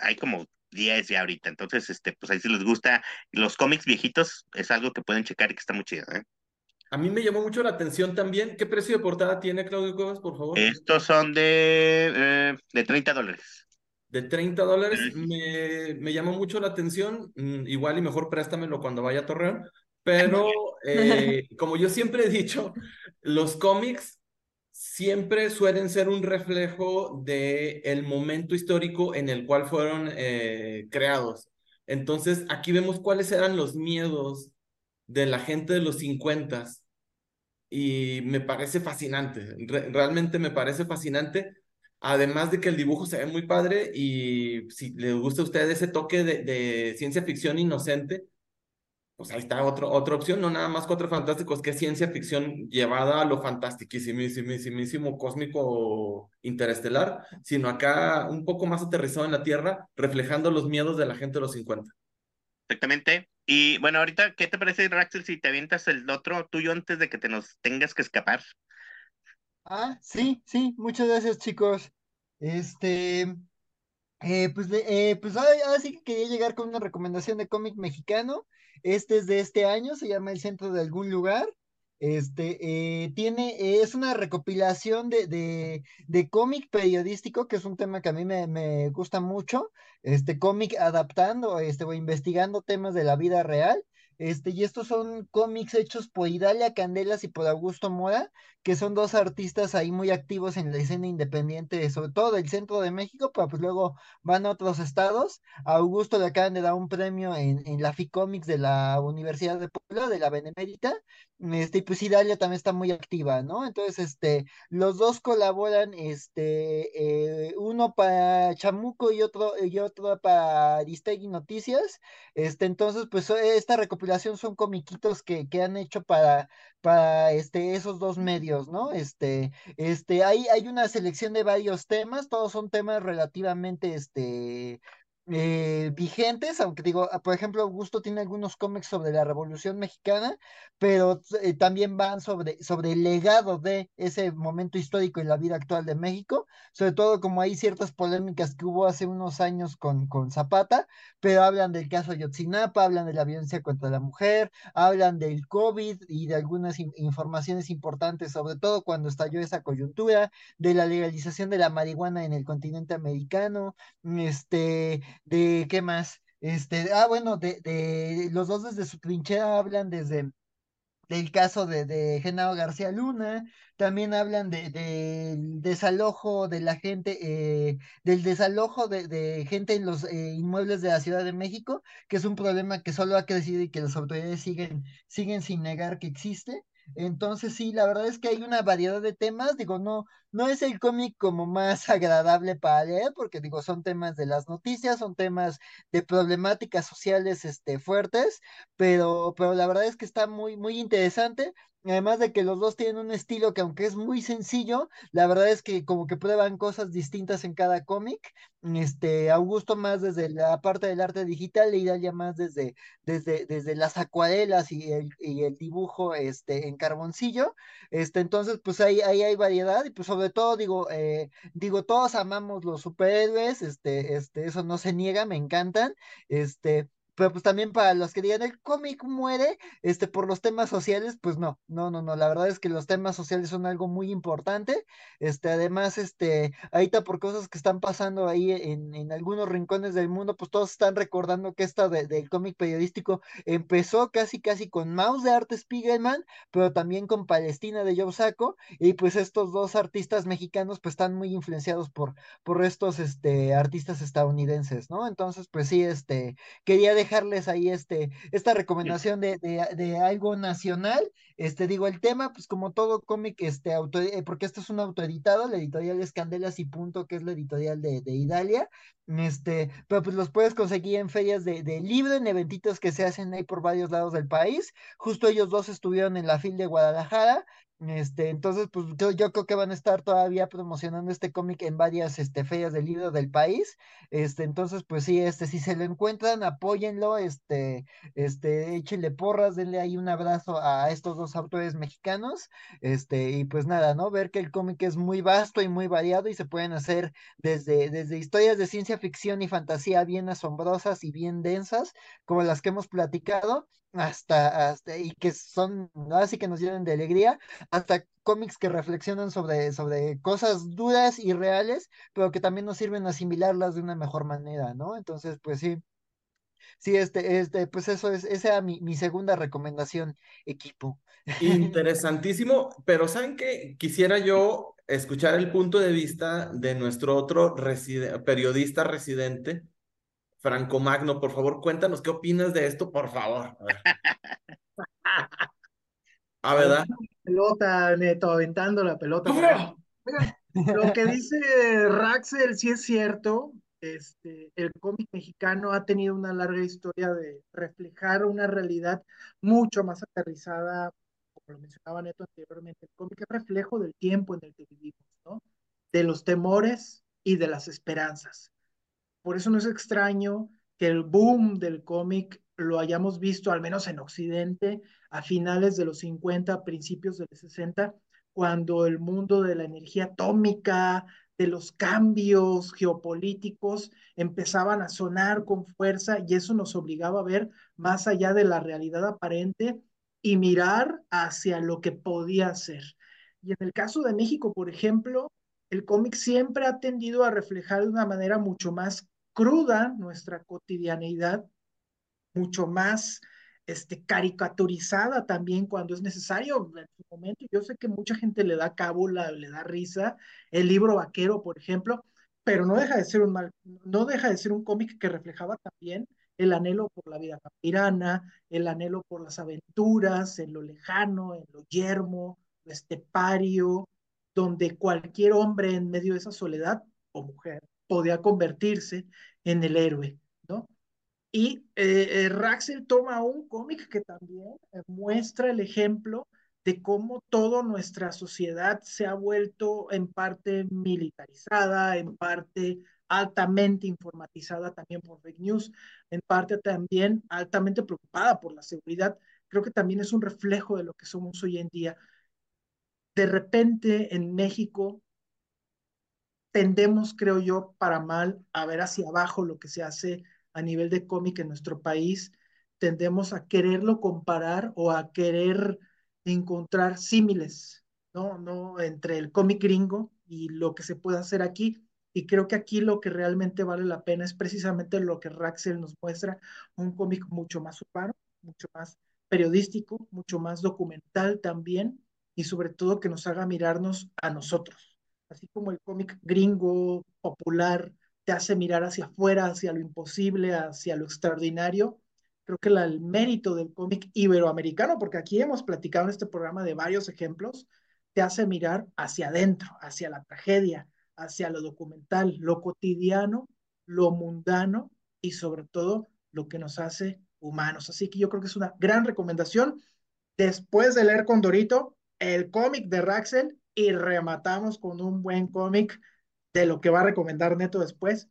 hay como 10 ya ahorita, entonces, este, pues ahí si les gusta los cómics viejitos, es algo que pueden checar y que está muy chido, ¿eh? A mí me llamó mucho la atención también. ¿Qué precio de portada tiene Claudio Cuevas, por favor? Estos son de, de 30 dólares. De 30 dólares, me, me llamó mucho la atención. Mm, igual y mejor préstamelo cuando vaya a Torreón, pero eh, como yo siempre he dicho, los cómics siempre suelen ser un reflejo del el momento histórico en el cual fueron eh, creados. Entonces, aquí vemos cuáles eran los miedos de la gente de los 50 y me parece fascinante, realmente me parece fascinante, además de que el dibujo se ve muy padre y si les gusta a ustedes ese toque de, de ciencia ficción inocente, pues ahí está otro, otra opción, no nada más Cuatro Fantásticos, que es ciencia ficción llevada a lo fantastiquísimo, cósmico, interestelar, sino acá un poco más aterrizado en la Tierra, reflejando los miedos de la gente de los 50. Exactamente. Y bueno, ahorita, ¿qué te parece, Raxel, si te avientas el otro tuyo antes de que te nos tengas que escapar? Ah, sí, sí, muchas gracias, chicos. Este, eh, pues, eh, pues ahora, sí que quería llegar con una recomendación de cómic mexicano. Este es de este año, se llama El Centro de algún lugar. Este, eh, tiene, es una recopilación de, de, de cómic periodístico, que es un tema que a mí me, me gusta mucho. Este cómic adaptando, este, investigando temas de la vida real. Este, y estos son cómics hechos por Idalia Candelas y por Augusto Mora, que son dos artistas ahí muy activos en la escena independiente, sobre todo del centro de México, pero pues luego van a otros estados. A Augusto le acaban de dar un premio en, en la FICOMICS de la Universidad de Puebla, de la Benemérita, este, y pues Idalia también está muy activa, ¿no? Entonces, este, los dos colaboran, este, eh, uno para Chamuco y otro, y otro para Aristegui Noticias, este, entonces, pues esta recopilación son comiquitos que, que han hecho para, para este, esos dos medios, ¿no? Este, este, hay, hay una selección de varios temas, todos son temas relativamente, este, eh, vigentes, aunque digo, ah, por ejemplo, Augusto tiene algunos cómics sobre la Revolución Mexicana, pero eh, también van sobre, sobre el legado de ese momento histórico en la vida actual de México, sobre todo como hay ciertas polémicas que hubo hace unos años con, con Zapata, pero hablan del caso Yotzinapa, hablan de la violencia contra la mujer, hablan del COVID y de algunas informaciones importantes, sobre todo cuando estalló esa coyuntura, de la legalización de la marihuana en el continente americano, este de qué más, este, ah, bueno, de, de los dos desde su trinchera hablan desde del caso de, de Genaro García Luna, también hablan de, del desalojo de la gente, eh, del desalojo de, de, gente en los eh, inmuebles de la Ciudad de México, que es un problema que solo ha crecido y que las autoridades siguen, siguen sin negar que existe. Entonces sí, la verdad es que hay una variedad de temas, digo, no, no es el cómic como más agradable para leer, porque digo, son temas de las noticias, son temas de problemáticas sociales este, fuertes, pero, pero la verdad es que está muy, muy interesante. Además de que los dos tienen un estilo que aunque es muy sencillo, la verdad es que como que prueban cosas distintas en cada cómic. Este, Augusto más desde la parte del arte digital y Dalia más desde, desde, desde las acuarelas y el, y el dibujo este, en carboncillo. Este, entonces, pues ahí, ahí hay variedad y pues sobre todo digo, eh, digo, todos amamos los superhéroes, este, este, eso no se niega, me encantan. Este, pero pues también para los que digan el cómic muere este por los temas sociales, pues no, no, no, no, la verdad es que los temas sociales son algo muy importante, este, además, este, ahorita por cosas que están pasando ahí en, en algunos rincones del mundo, pues todos están recordando que esta del cómic periodístico empezó casi, casi con Mouse de Art Spiegelman, pero también con Palestina de Joe Sacco, y pues estos dos artistas mexicanos pues están muy influenciados por, por estos, este, artistas estadounidenses, ¿no? Entonces, pues sí, este, quería dejarles ahí este, esta recomendación de, de, de algo nacional. Este, digo, el tema, pues como todo cómic, este, auto, eh, porque esto es un autoeditado, la editorial es Candelas y Punto, que es la editorial de, de Idalia. Este, pero pues los puedes conseguir en ferias de, de libro, en eventitos que se hacen ahí por varios lados del país. Justo ellos dos estuvieron en la FIL de Guadalajara este, entonces, pues yo, yo, creo que van a estar todavía promocionando este cómic en varias este, ferias del libro del país. Este, entonces, pues sí, este, si se lo encuentran, apóyenlo, este, este, échenle porras, denle ahí un abrazo a estos dos autores mexicanos. Este, y pues nada, ¿no? Ver que el cómic es muy vasto y muy variado y se pueden hacer desde, desde historias de ciencia ficción y fantasía bien asombrosas y bien densas, como las que hemos platicado, hasta, hasta y que son así que nos llenan de alegría, hasta cómics que reflexionan sobre, sobre cosas duras y reales, pero que también nos sirven a asimilarlas de una mejor manera, ¿no? Entonces, pues sí. Sí, este, este, pues eso es, esa era mi, mi segunda recomendación, equipo. Interesantísimo, pero ¿saben qué? Quisiera yo escuchar el punto de vista de nuestro otro reside periodista residente, Franco Magno, por favor, cuéntanos qué opinas de esto, por favor. Ah, ¿verdad? Pelota, Neto, aventando la pelota. lo que dice Raxel sí es cierto. Este, el cómic mexicano ha tenido una larga historia de reflejar una realidad mucho más aterrizada, como lo mencionaba Neto anteriormente. El cómic es reflejo del tiempo en el que vivimos, ¿no? De los temores y de las esperanzas. Por eso no es extraño que el boom del cómic lo hayamos visto, al menos en Occidente, a finales de los 50, principios de los 60, cuando el mundo de la energía atómica, de los cambios geopolíticos empezaban a sonar con fuerza y eso nos obligaba a ver más allá de la realidad aparente y mirar hacia lo que podía ser. Y en el caso de México, por ejemplo, el cómic siempre ha tendido a reflejar de una manera mucho más cruda nuestra cotidianeidad, mucho más este, caricaturizada también cuando es necesario en su momento. Yo sé que mucha gente le da cábula, le da risa, el libro vaquero, por ejemplo, pero no deja de ser un mal, no deja de ser un cómic que reflejaba también el anhelo por la vida campirana, el anhelo por las aventuras, en lo lejano, en lo yermo, lo estepario, donde cualquier hombre en medio de esa soledad o mujer podía convertirse en el héroe, ¿no? Y eh, eh, Raxel toma un cómic que también eh, muestra el ejemplo de cómo toda nuestra sociedad se ha vuelto en parte militarizada, en parte altamente informatizada también por fake news, en parte también altamente preocupada por la seguridad. Creo que también es un reflejo de lo que somos hoy en día. De repente en México tendemos, creo yo, para mal a ver hacia abajo lo que se hace a nivel de cómic en nuestro país. Tendemos a quererlo comparar o a querer encontrar símiles, ¿no? ¿no? Entre el cómic gringo y lo que se puede hacer aquí. Y creo que aquí lo que realmente vale la pena es precisamente lo que Raxel nos muestra, un cómic mucho más urbano, mucho más periodístico, mucho más documental también, y sobre todo que nos haga mirarnos a nosotros así como el cómic gringo popular te hace mirar hacia afuera, hacia lo imposible, hacia lo extraordinario. Creo que el mérito del cómic iberoamericano, porque aquí hemos platicado en este programa de varios ejemplos, te hace mirar hacia adentro, hacia la tragedia, hacia lo documental, lo cotidiano, lo mundano y sobre todo lo que nos hace humanos. Así que yo creo que es una gran recomendación. Después de leer Condorito, el cómic de Raxel y rematamos con un buen cómic de lo que va a recomendar Neto después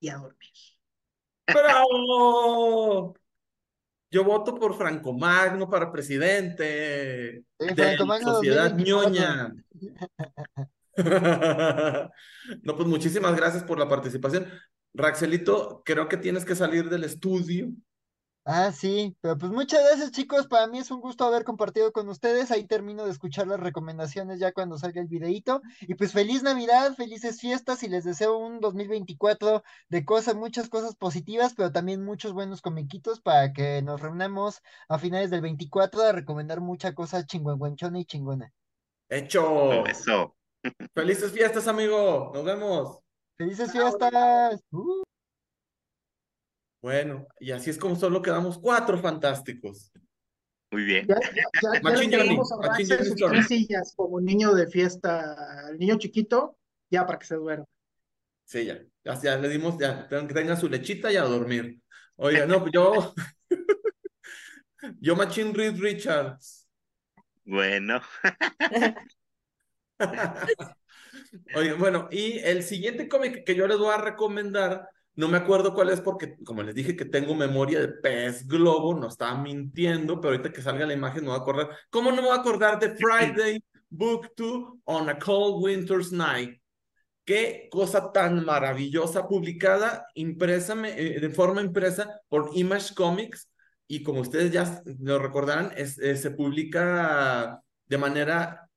y a dormir. ¡Bravo! Yo voto por Franco Magno para presidente Sí, de Franco Magno Sociedad 2024. Ñoña. No, pues muchísimas gracias por la participación. Raxelito, creo que tienes que salir del estudio. Ah, sí, pero pues muchas gracias chicos, para mí es un gusto haber compartido con ustedes, ahí termino de escuchar las recomendaciones ya cuando salga el videíto, y pues feliz Navidad, felices fiestas y les deseo un 2024 de cosas, muchas cosas positivas, pero también muchos buenos comiquitos para que nos reunamos a finales del 24 a recomendar mucha cosa chingüengüenchona y chingona. Hecho. Eso. Felices fiestas, amigo. Nos vemos. Felices fiestas. Uh. Bueno, y así es como solo quedamos cuatro fantásticos. Muy bien. Ya, ya, ya, ya Machín le Johnny, Machín sus tres sillas como niño de fiesta, el niño chiquito, ya para que se duerma. Sí, ya, ya, ya le dimos, ya, que tenga su lechita y a dormir. Oiga, no, pues yo, yo Machín Reed Richards. Bueno, Oiga, bueno, y el siguiente cómic que yo les voy a recomendar, no me acuerdo cuál es porque, como les dije que tengo memoria de pez globo, no estaba mintiendo, pero ahorita que salga la imagen me voy a acordar. ¿Cómo no me voy a acordar de Friday Book 2 on a Cold Winter's Night? Qué cosa tan maravillosa, publicada, impresa, eh, de forma impresa por Image Comics. Y como ustedes ya lo recordarán, eh, se publica de manera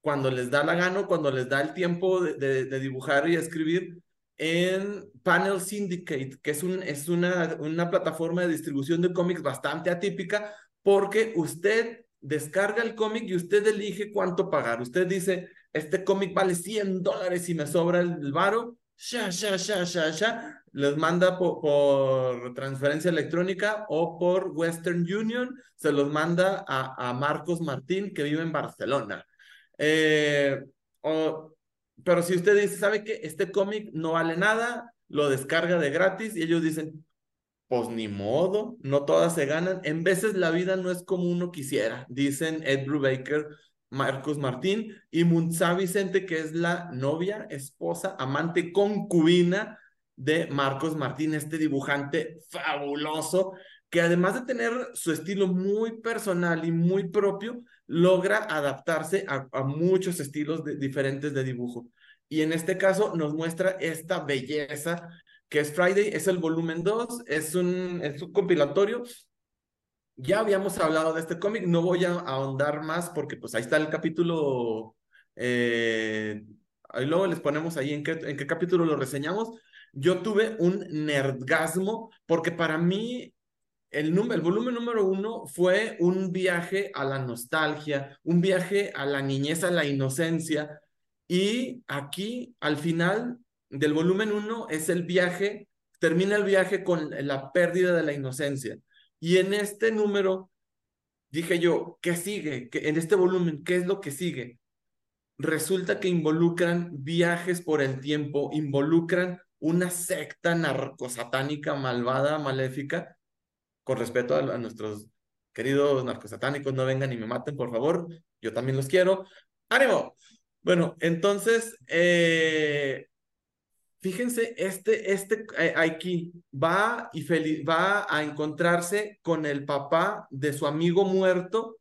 cuando les da la gana, cuando les da el tiempo de dibujar y escribir en Panel Syndicate, que es, un, es una, una plataforma de distribución de cómics bastante atípica, porque usted descarga el cómic y usted elige cuánto pagar. Usted dice, este cómic vale 100 dólares y me sobra el varo, ya, ya, ya, ya, ya, les manda por, por, transferencia electrónica o por Western Union, se los manda a, a Marcos Martín, que vive en Barcelona. Eh, o, pero si usted dice, ¿sabe qué? Este cómic no vale nada, lo descarga de gratis y ellos dicen, pues ni modo, no todas se ganan. En veces la vida no es como uno quisiera, dicen Ed Brubaker, Marcos Martín y Muntza Vicente, que es la novia, esposa, amante, concubina de Marcos Martín, este dibujante fabuloso, que además de tener su estilo muy personal y muy propio, logra adaptarse a, muchos estilos diferentes de dibujo. Y en este caso nos muestra esta belleza que es Friday, es el volumen 2, es un, es un compilatorio. Ya habíamos hablado de este cómic, no voy a ahondar más porque pues ahí está el capítulo, eh, ahí luego les ponemos ahí en qué, en qué capítulo lo reseñamos. Yo tuve un nerdgasmo porque para mí el, el, volumen número uno fue un viaje a la nostalgia, un viaje a la niñez, a la inocencia. Y aquí, al final del volumen uno, es el viaje, termina el viaje con la pérdida de la inocencia. Y en este número, dije yo, ¿qué sigue? ¿Qué, en este volumen, ¿qué es lo que sigue? Resulta que involucran viajes por el tiempo, involucran una secta narcosatánica malvada, maléfica, con respeto a, nuestros queridos narcosatánicos, no vengan y me maten, por favor. Yo también los quiero. ¡Ánimo! Bueno, entonces, eh, fíjense, este, este eh, aquí va y feliz, va a encontrarse con el papá de su amigo muerto.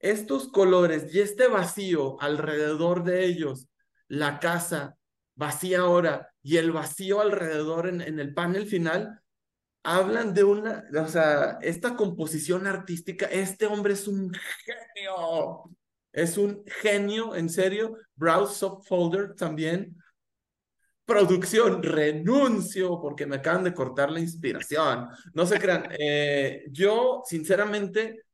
Estos colores y este vacío alrededor de ellos, la casa vacía ahora y el vacío alrededor en el panel final, hablan de una, o sea, esta composición artística, este hombre es un genio, es un genio, en serio, Browse Soft Folder también, producción, renuncio, porque me acaban de cortar la inspiración, no se crean, eh, yo sinceramente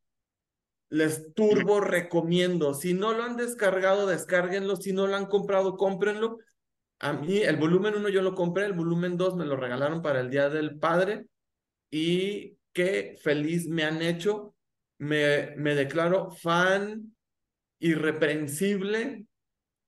les turbo recomiendo, si no lo han descargado, descárguenlo, si no lo han comprado, cómprenlo, a mí el volumen 1 yo lo compré, el volumen 2 me lo regalaron para el Día del Padre, y qué feliz me han hecho. Me, me declaro fan irreprensible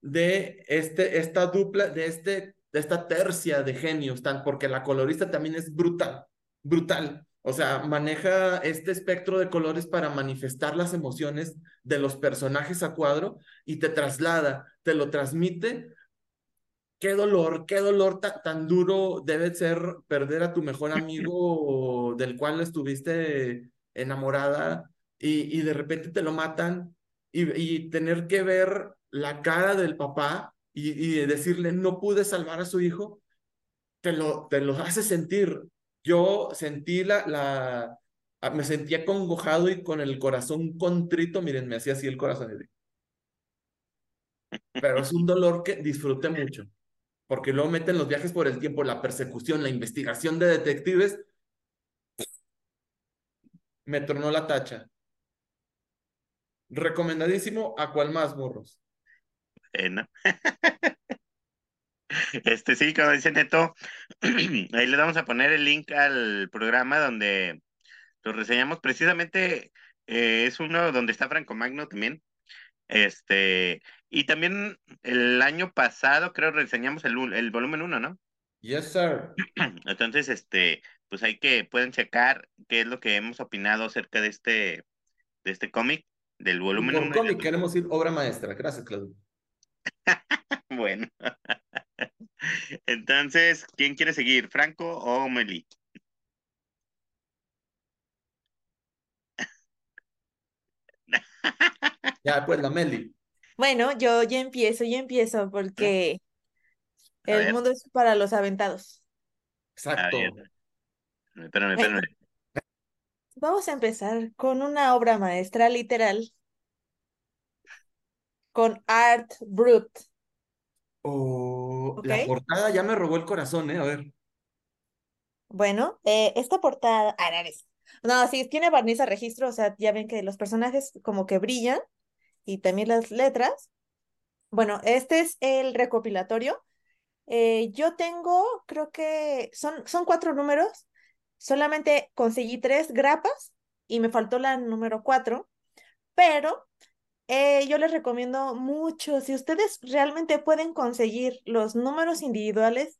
de este, esta dupla, de, este, de esta tercia de genios, tan, porque la colorista también es brutal, brutal. O sea, maneja este espectro de colores para manifestar las emociones de los personajes a cuadro y te traslada, te lo transmite qué dolor, qué dolor tan, tan duro debe ser perder a tu mejor amigo del cual estuviste enamorada y, y de repente te lo matan y, y, tener que ver la cara del papá y, y, decirle no pude salvar a su hijo, te lo, te lo hace sentir. Yo sentí la, la, me sentía congojado y con el corazón contrito, miren, me hacía así el corazón. Pero es un dolor que disfruté mucho porque luego meten los viajes por el tiempo, la persecución, la investigación de detectives. Me tronó la tacha. Recomendadísimo. ¿A cuál más, morros? Bueno. Este sí, como dice Neto, ahí le vamos a poner el link al programa donde lo reseñamos. Precisamente eh, es uno donde está Franco Magno también. Este, y también el año pasado creo reseñamos el, el volumen 1, ¿no? Yes, sir. Entonces, este, pues hay que pueden checar qué es lo que hemos opinado acerca de este, de este cómic, del volumen Por 1. cómic queremos ir obra maestra. Gracias, Claudio. Bueno. Entonces, ¿quién quiere seguir? ¿Franco o Meli? Ya, pues la Meli. Bueno, yo ya empiezo, yo empiezo porque A el ver. mundo es para los aventados. Exacto. Espérame, espérame. Vamos a empezar con una obra maestra literal con Art Brut. Oh, la portada ya me robó el corazón, ¿eh? A ver. Bueno, eh, esta portada, ah, no, sí, tiene barniz a registro, o sea, ya ven que los personajes como que brillan y también las letras. Bueno, este es el recopilatorio. Eh, yo tengo, creo que son, son cuatro números, solamente conseguí tres grapas y me faltó la número cuatro, pero eh, yo les recomiendo mucho, si ustedes realmente pueden conseguir los números individuales,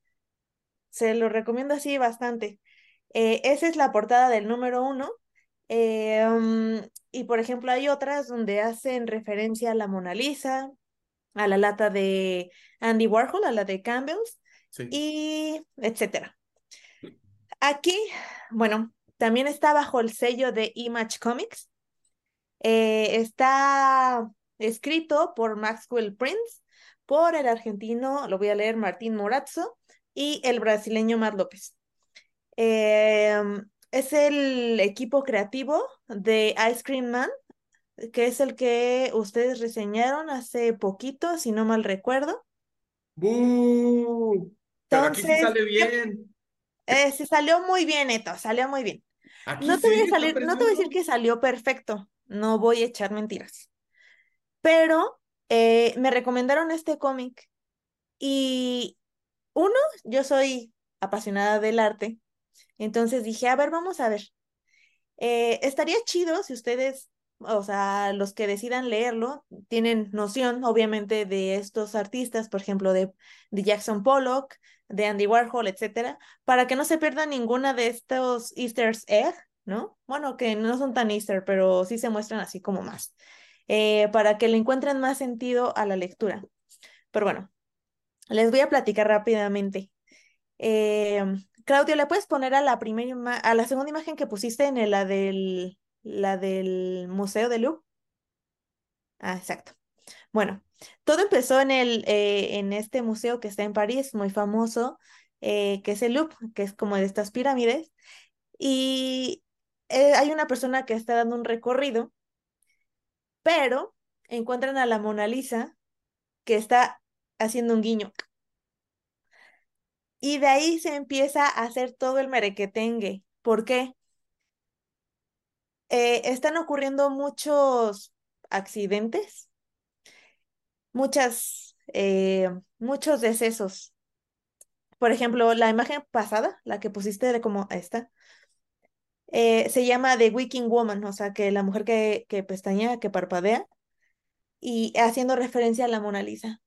se los recomiendo así bastante. Eh, esa es la portada del número uno. eh, um, y por ejemplo, hay otras donde hacen referencia a la Mona Lisa, a la lata de Andy Warhol, a la de Campbell's, Sí. y etcétera. Aquí, bueno, también está bajo el sello de Image Comics. Eh, está escrito por Maxwell Prince, por el argentino, lo voy a leer, Martín Morazzo, y el brasileño Matt López. Eh, es el equipo creativo de Ice Cream Man, que es el que ustedes reseñaron hace poquito, si no mal recuerdo. ¡Bú! Pero aquí sí Entonces, sale ¿qué- bien. Eh, se salió muy bien, Neto, salió muy bien. Aquí No te voy a sí, está salir, no te voy a decir que salió perfecto, no voy a echar mentiras. Pero eh, me recomendaron este cómic y uno, yo soy apasionada del arte, entonces dije, a ver, vamos a ver. Eh, estaría chido si ustedes, o sea, los que decidan leerlo, tienen noción, obviamente, de estos artistas, por ejemplo, de, Jackson Pollock, de Andy Warhol, etcétera, para que no se pierdan ninguna de estos Easter egg, ¿no? Bueno, que no son tan Easter, pero sí se muestran así como más, eh, para que le encuentren más sentido a la lectura. Pero bueno, les voy a platicar rápidamente. Eh, Claudio, ¿le puedes poner a la primera a la segunda imagen que pusiste en el- la del la del Museo de Louvre? Ah, exacto. Bueno, todo empezó en el eh, en este museo que está en París, muy famoso, eh, que es el Louvre, que es como de estas pirámides, y eh, hay una persona que está dando un recorrido, pero encuentran a la Mona Lisa que está haciendo un guiño. Y de ahí se empieza a hacer todo el merequetengue. ¿Por qué? Eh, están ocurriendo muchos accidentes, muchas, eh, muchos decesos. Por ejemplo, la imagen pasada, la que pusiste de como esta, eh, se llama The Waking Woman, o sea, que la mujer que, que pestañea, que parpadea, y haciendo referencia a la Mona Lisa.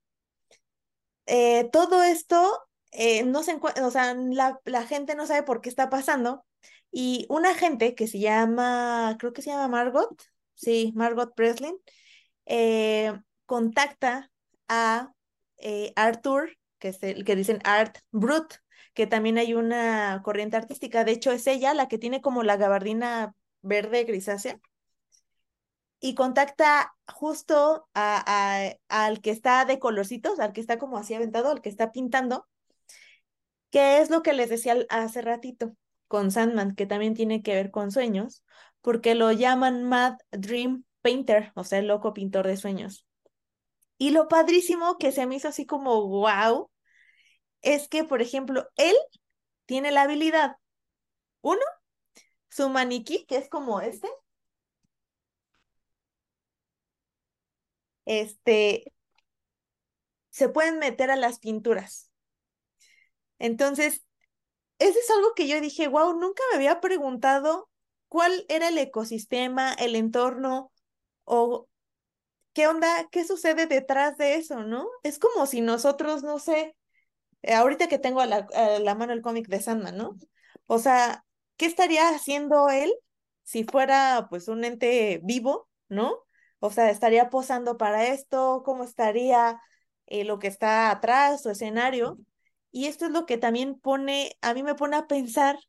Todo esto eh, no se o sea, la, la gente no sabe por qué está pasando. Y una gente que se llama, creo que se llama Margot, sí, Margot Breslin, eh, contacta a eh, Arthur, que es el que dicen Art Brut, que también hay una corriente artística. De hecho, es ella la que tiene como la gabardina verde grisácea. Y contacta justo a- al que está de colorcitos, al que está como así aventado, al que está pintando, que es lo que les decía hace ratito con Sandman, que también tiene que ver con sueños, porque lo llaman Mad Dream Painter, o sea, el loco pintor de sueños. Y lo padrísimo que se me hizo así como wow, es que, por ejemplo, él tiene la habilidad, uno, su maniquí, que es como este, este, se pueden meter a las pinturas. Entonces, eso es algo que yo dije, wow, nunca me había preguntado cuál era el ecosistema, el entorno o qué onda, qué sucede detrás de eso, ¿no? Es como si nosotros, no sé, eh, ahorita que tengo a la, a la mano el cómic de Sandman, ¿no? O sea, ¿qué estaría haciendo él si fuera pues un ente vivo, ¿no? O sea, estaría posando para esto, cómo estaría eh, lo que está atrás, su escenario. Y esto es lo que también pone, a mí me pone a pensar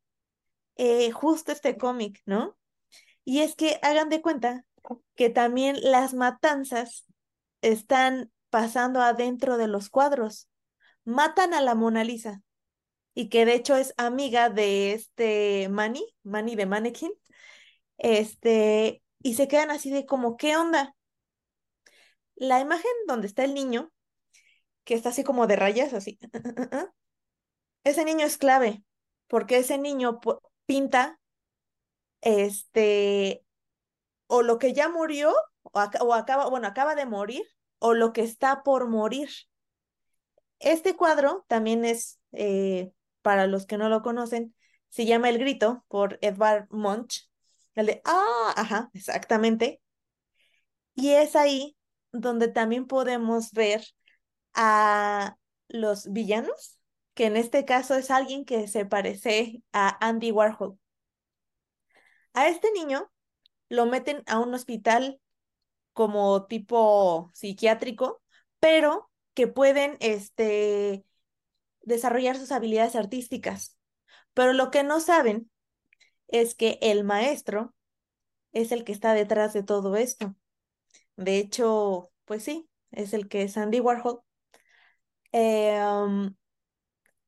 eh, justo este cómic, ¿no? Y es que hagan de cuenta que también las matanzas están pasando adentro de los cuadros. Matan a la Mona Lisa y que de hecho es amiga de este Manny, Manny de Mannequin, este, y se quedan así de como, ¿qué onda? La imagen donde está el niño, que está así como de rayas, así, ese niño es clave, porque ese niño pinta, este, o lo que ya murió, o, o acaba, bueno, acaba de morir, o lo que está por morir. Este cuadro también es, eh, para los que no lo conocen, se llama El Grito por Edvard Munch. El de, ah, ajá, exactamente. Y es ahí donde también podemos ver a los villanos, que en este caso es alguien que se parece a Andy Warhol. A este niño lo meten a un hospital como tipo psiquiátrico, pero que pueden este, desarrollar sus habilidades artísticas. Pero lo que no saben es que el maestro es el que está detrás de todo esto. De hecho, pues sí, es el que es Andy Warhol. Um,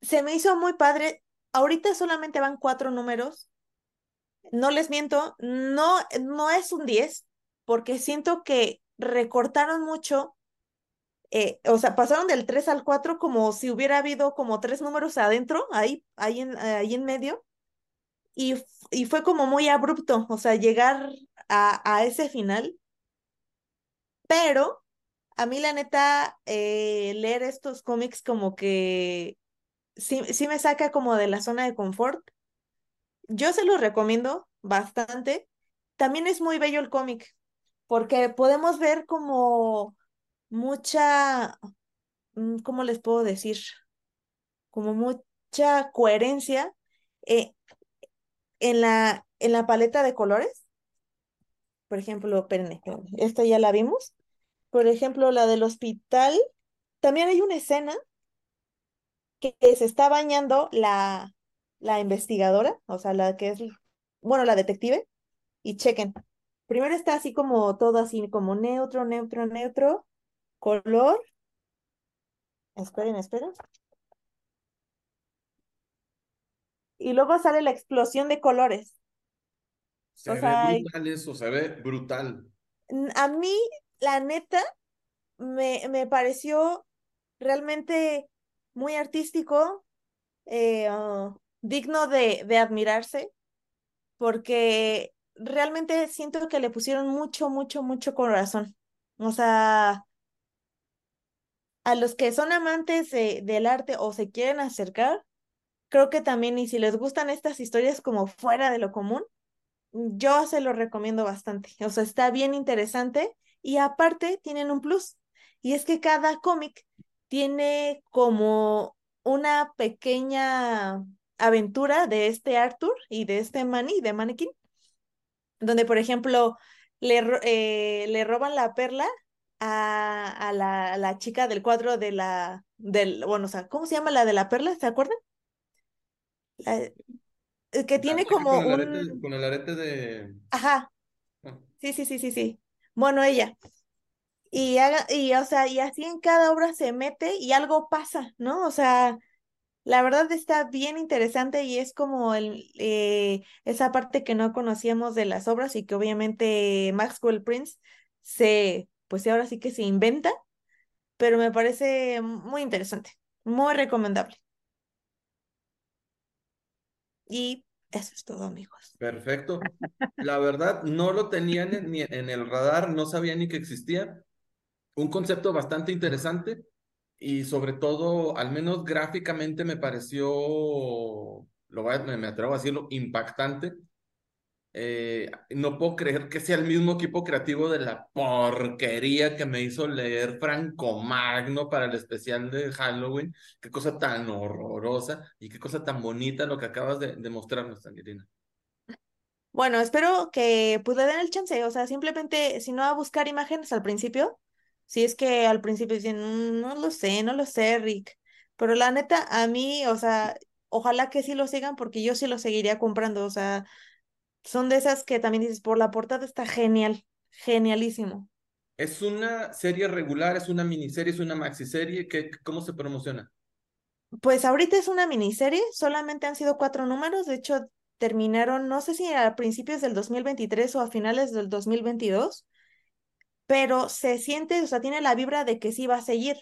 se me hizo muy padre. Ahorita solamente van cuatro números. No les miento, no, no es un 10, porque siento que recortaron mucho eh, o sea, pasaron del 3 al 4 como si hubiera habido como tres números adentro, ahí, ahí, en, ahí en medio, y, y fue como muy abrupto, o sea, llegar a, a ese final, pero a mí la neta, eh, leer estos cómics como que sí, sí me saca como de la zona de confort. Yo se los recomiendo bastante. También es muy bello el cómic, porque podemos ver como mucha, mm, ¿cómo les puedo decir? Como mucha coherencia eh, en, la, en la paleta de colores. Por ejemplo, espérenme, esta ya la vimos. Por ejemplo, la del hospital. También hay una escena que se está bañando la, la investigadora, o sea, la que es, bueno, la detective, y chequen. Primero está así como todo así, como neutro, neutro, neutro, color. Esperen, esperen. Y luego sale la explosión de colores. Se ve brutal eso, se ve brutal. A mí, la neta, me, me pareció realmente muy artístico, eh, ah, digno de, de admirarse, porque realmente siento que le pusieron mucho, mucho, mucho corazón. O sea, a los que son amantes del arte o se quieren acercar, creo que también, y si les gustan estas historias como fuera de lo común, yo se lo recomiendo bastante. O sea, está bien interesante y aparte tienen un plus. Y es que cada cómic tiene como una pequeña aventura de este Arthur y de este Manny, de Mannequin, donde, por ejemplo, le, eh, le roban la perla a, la, la, chica del cuadro de la, del, bueno, o sea, ¿cómo se llama la de la perla? ¿Se acuerdan? Eh, que tiene como con el, arete, con el arete de... Ajá. Ah. Sí, sí, sí, sí, sí. Bueno, ella. Y, haga, y, o sea, y así en cada obra se mete y algo pasa, ¿no? O sea, la verdad está bien interesante y es como el, eh, esa parte que no conocíamos de las obras y que obviamente Maxwell Prince se, pues ahora sí que se inventa, pero me parece muy interesante, muy recomendable. Y eso es todo, amigos. Perfecto. La verdad, no lo tenían ni en el radar, no sabía ni que existía. Un concepto bastante interesante. y sobre todo, al menos gráficamente me pareció, lo voy me atrevo a decirlo, impactante. Eh, no puedo creer que sea el mismo equipo creativo de la porquería que me hizo leer Franco Magno para el especial de Halloween. Qué cosa tan horrorosa y qué cosa tan bonita lo que acabas de, de mostrarnos, Tangerina. Bueno, espero que pues le den el chance, o sea, simplemente si no a buscar imágenes al principio, si es que al principio dicen, "Mm, no lo sé, no lo sé, Rick, pero la neta, a mí, o sea, ojalá que sí lo sigan porque yo sí lo seguiría comprando, o sea, son de esas que también dices, por la portada está genial, genialísimo. ¿Es una serie regular? ¿Es una miniserie? ¿Es una maxiserie? ¿Qué, ¿Cómo se promociona? Pues ahorita es una miniserie, solamente han sido cuatro números, de hecho terminaron, no sé si a principios del 2023 o a finales del 2022, pero se siente, o sea, tiene la vibra de que sí va a seguir,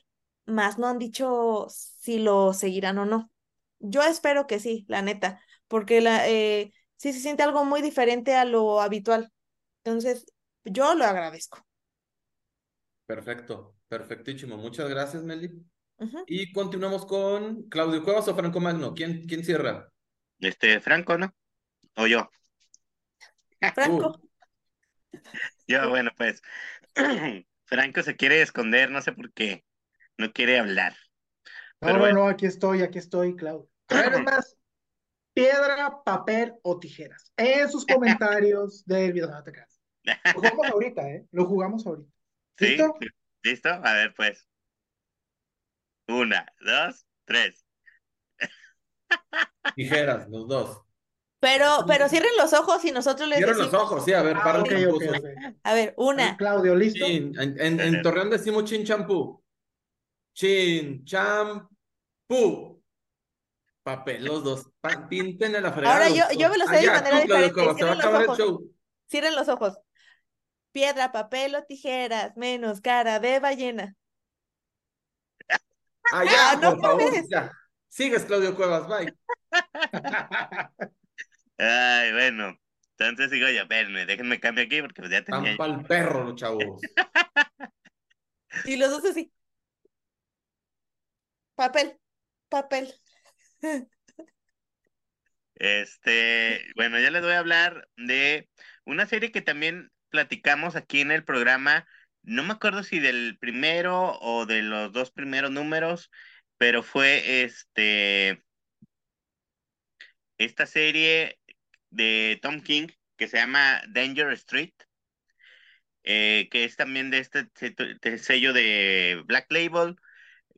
más no han dicho si lo seguirán o no. Yo espero que sí, la neta, porque la, eh, sí se siente algo muy diferente a lo habitual. Entonces, yo lo agradezco. Perfecto, perfectísimo. Muchas gracias, Meli. Y continuamos con Claudio Cuevas o Franco Magno. ¿Quién, quién cierra? Este, Franco, ¿no? O yo. Franco, Uh, Yo, bueno, pues. Franco se quiere esconder, no sé por qué. No quiere hablar. No, Pero no, bueno. no, aquí estoy, aquí estoy, Claudio. A ver, es más, piedra, papel o tijeras. En sus comentarios del video. No te creas. Lo jugamos ahorita, ¿eh? Lo jugamos ahorita. ¿Sí? ¿Listo? ¿Listo? A ver, pues. Una, dos, tres. tijeras, los dos. pero, pero cierren los ojos y nosotros les Cierren los ojos, sí, a ver, Ah, para ok, los ok, tramposos. ok. a ver, una, Claudio, ¿listo? Chin, en, en, en Torreón decimos chin champú. Chin champú. Papel, los dos. Pinten en la fregada. Ahora los yo- yo me lo sé de manera diferente. Cuevas, se va a Cierren los ojos. show. cierren los ojos. Piedra, papel o tijeras, menos cara de ballena. Allá, Ah, no por favor. Ya. Sigues, Claudio Cuevas, bye. Ay, bueno. Entonces digo yo, espérenme, déjenme cambiar aquí porque ya tenía. Tampa el perro, los chavos. Y los dos así. Papel, papel. Este, bueno, ya les voy a hablar de una serie que también platicamos aquí en el programa. No me acuerdo si del primero o de los dos primeros números, pero fue este esta serie de Tom King que se llama Danger Street, eh, que es también de este sello de Black Label,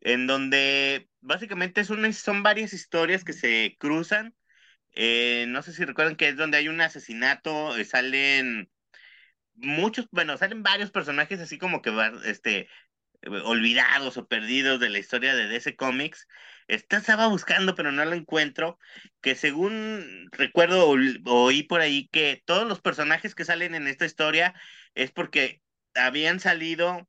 en donde básicamente son varias historias que se cruzan. Eh, no sé si recuerdan que es donde hay un asesinato, eh, salen muchos, bueno, salen varios personajes así como que este, olvidados o perdidos de la historia de DC Comics. Esta estaba buscando, pero no lo encuentro. Que según recuerdo, oí por ahí que todos los personajes que salen en esta historia es porque habían salido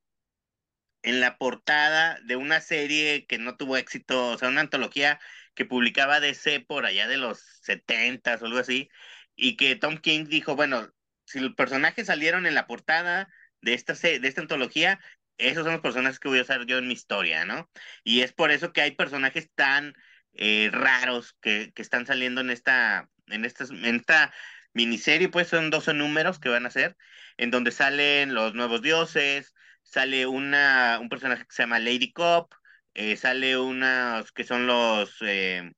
en la portada de una serie que no tuvo éxito, o sea, una antología que publicaba DC por allá de los 70 o algo así, y que Tom King dijo, bueno, si los personajes salieron en la portada de esta, de esta antología, esos son los personajes que voy a usar yo en mi historia, ¿no? Y es por eso que hay personajes tan eh, raros que, que están saliendo en esta, en esta, en esta miniserie, pues son 12 números que van a ser, en donde salen los nuevos dioses, sale una, un personaje que se llama Lady Cop, eh, sale unas que son los eh,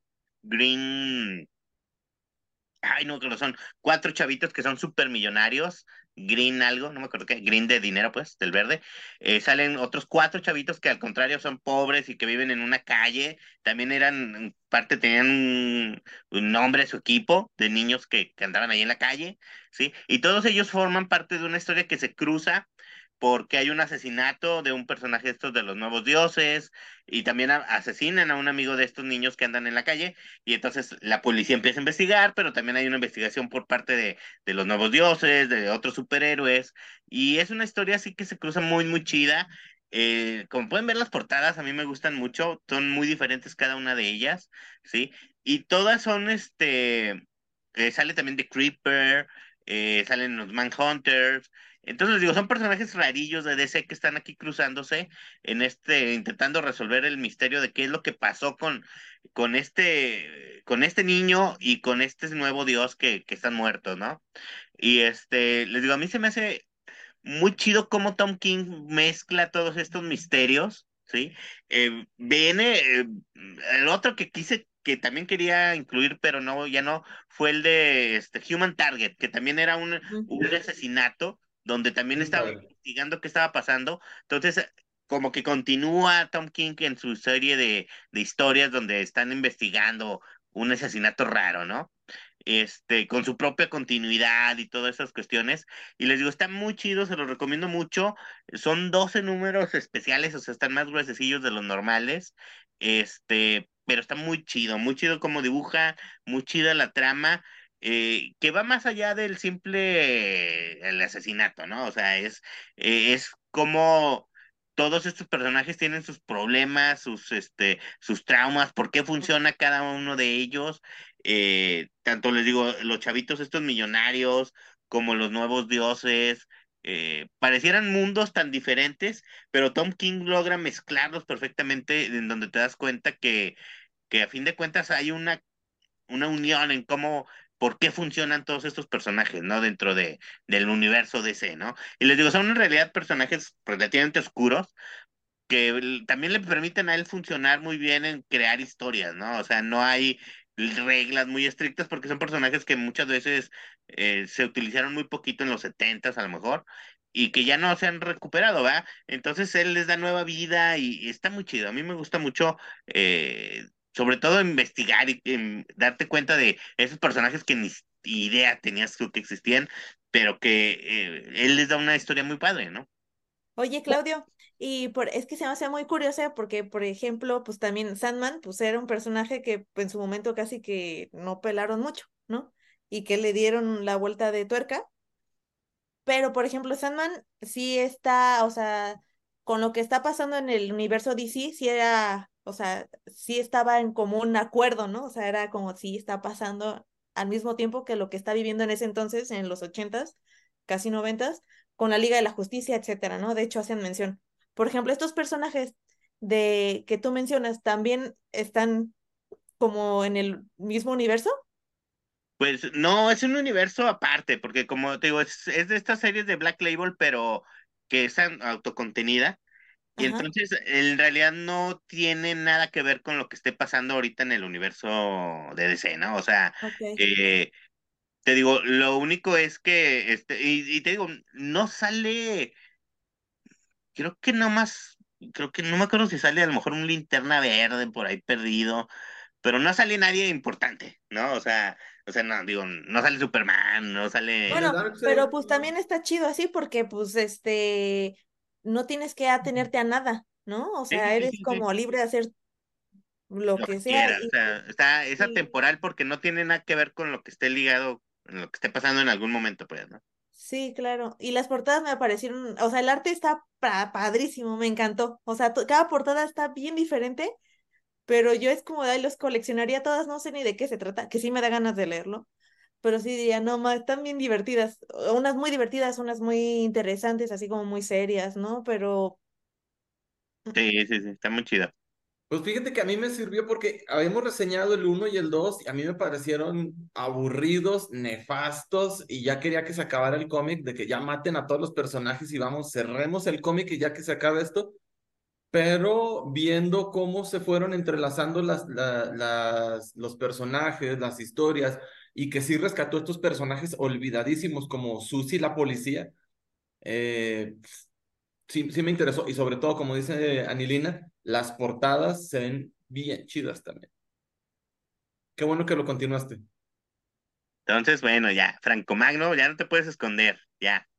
Green, ay no, que no son cuatro chavitos que son súper millonarios, Green algo, no me acuerdo qué, Green de dinero pues, del verde, Eh, salen otros cuatro chavitos que al contrario son pobres y que viven en una calle, también eran, parte tenían un, un nombre su equipo de niños que, que andaban ahí en la calle, ¿sí? Y todos ellos forman parte de una historia que se cruza porque hay un asesinato de un personaje estos de los nuevos dioses y también asesinan a un amigo de estos niños que andan en la calle y entonces la policía empieza a investigar, pero también hay una investigación por parte de, de los nuevos dioses, de otros superhéroes y es una historia así que se cruza muy, muy chida. Eh, como pueden ver las portadas, a mí me gustan mucho, son muy diferentes cada una de ellas, ¿sí? Y todas son, este, eh, sale también de Creeper, eh, salen los Manhunters, Entonces les digo, son personajes rarillos de DC que están aquí cruzándose en este, intentando resolver el misterio de qué es lo que pasó con, con este, con este niño y con este nuevo dios que, que están muertos, ¿no? Y este, les digo, a mí se me hace muy chido cómo Tom King mezcla todos estos misterios, ¿sí? Eh, viene eh, el otro que quise que también quería incluir, pero no, ya no, fue el de este, Human Target, que también era un, un asesinato, donde también estaba investigando qué estaba pasando. Entonces, como que continúa Tom King en su serie de, de historias donde están investigando un asesinato raro, ¿no? Este, con su propia continuidad y todas esas cuestiones. Y les digo, está muy chido, se los recomiendo mucho. Son 12 números especiales, o sea, están más gruesecillos de los normales. Este, pero está muy chido, muy chido como dibuja, muy chida la trama, eh, que va más allá del simple el asesinato, ¿no? O sea, es, eh, es como todos estos personajes tienen sus problemas, sus, este, sus traumas, por qué funciona cada uno de ellos. Eh, tanto les digo, los chavitos estos millonarios, como los nuevos dioses, eh, parecieran mundos tan diferentes, pero Tom King logra mezclarlos perfectamente, en donde te das cuenta que, que a fin de cuentas hay una, una unión en cómo, por qué funcionan todos estos personajes, ¿no? Dentro de, del universo DC, ¿no? Y les digo, son en realidad personajes relativamente oscuros, que también le permiten a él funcionar muy bien en crear historias, ¿no? O sea, no hay reglas muy estrictas porque son personajes que muchas veces eh, se utilizaron muy poquito en los setentas a lo mejor y que ya no se han recuperado, ¿va? Entonces él les da nueva vida y, está muy chido. A mí me gusta mucho, eh, sobre todo investigar y darte cuenta de esos personajes que ni idea tenías que existían, pero que eh, él les da una historia muy padre, ¿no? Oye, Claudio, y por, es que se me hace muy curiosa porque, por ejemplo, pues también Sandman, pues era un personaje que en su momento casi que no pelaron mucho, ¿no? Y que le dieron la vuelta de tuerca. Pero, por ejemplo, Sandman sí está, o sea, con lo que está pasando en el universo DC, sí era, o sea, sí estaba en común acuerdo, ¿no? O sea, era como si está pasando al mismo tiempo que lo que está viviendo en ese entonces, en los ochentas, casi noventas, con la Liga de la Justicia, etcétera, ¿no? De hecho, hacen mención. Por ejemplo, estos personajes de que tú mencionas también están como en el mismo universo. Pues no, es un universo aparte, porque como te digo, es, de estas series de Black Label, pero que es autocontenida. Y entonces, en realidad no tiene nada que ver con lo que esté pasando ahorita en el universo de DC, ¿no? O sea, eh, te digo, lo único es que, este, y, te digo, no sale, creo que no más, creo que no me acuerdo si sale a lo mejor un linterna verde por ahí perdido, pero no sale nadie importante, ¿no? O sea, o sea, no, digo, no sale Superman, no sale. Bueno, pero pues también está chido así porque, pues, este, no tienes que atenerte a nada, ¿no? O sea, eres como libre de hacer lo, que, sea. o sea, está, es atemporal porque no tiene nada que ver con lo que esté ligado, en lo que esté pasando en algún momento, pues, ¿no? Sí, claro. Y las portadas me parecieron, o sea, el arte está padrísimo, me encantó. O sea, cada portada está bien diferente, pero yo es como, de los coleccionaría todas, no sé ni de qué se trata, que sí me da ganas de leerlo, pero sí diría, no, más, están bien divertidas, unas muy divertidas, unas muy interesantes, así como muy serias, ¿no? Pero... Sí, sí, sí, está muy chida. Pues fíjate que a mí me sirvió porque habíamos reseñado el 1 y el 2 y a mí me parecieron aburridos, nefastos y ya quería que se acabara el cómic, de que ya maten a todos los personajes y vamos, cerremos el cómic y ya que se acabe esto. Pero viendo cómo se fueron entrelazando las, las, los personajes, las historias y que sí rescató estos personajes olvidadísimos como Susie la policía, eh, sí, sí me interesó y sobre todo, como dice Anilina, las portadas se ven bien chidas también. Qué bueno que lo continuaste. Entonces, bueno, ya, Franco Magno, ya no te puedes esconder, ya.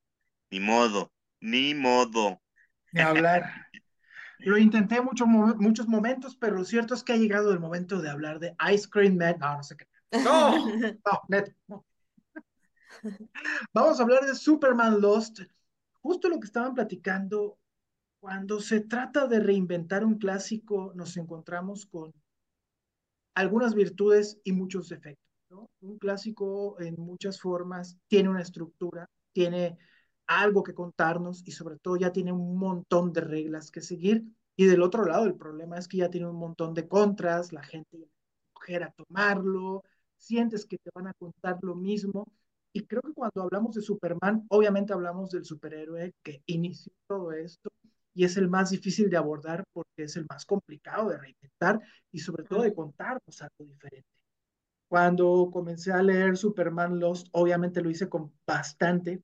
Ni modo, ni modo. Ni hablar. lo intenté mucho, muchos momentos, pero lo cierto es que ha llegado el momento de hablar de Ice Cream Man. No, no sé qué. No, no, neto, no. Vamos a hablar de Superman Lost. Justo lo que estaban platicando cuando se trata de reinventar un clásico, nos encontramos con algunas virtudes y muchos defectos. Un clásico en muchas formas tiene una estructura, tiene algo que contarnos y sobre todo ya tiene un montón de reglas que seguir. Y del otro lado, el problema es que ya tiene un montón de contras, la gente a tomarlo, sientes que te van a contar lo mismo. Y creo que cuando hablamos de Superman, obviamente hablamos del superhéroe que inició todo esto y es el más difícil de abordar porque es el más complicado de reinventar y sobre todo de contarnos algo diferente. Cuando comencé a leer Superman Lost, obviamente lo hice con bastante,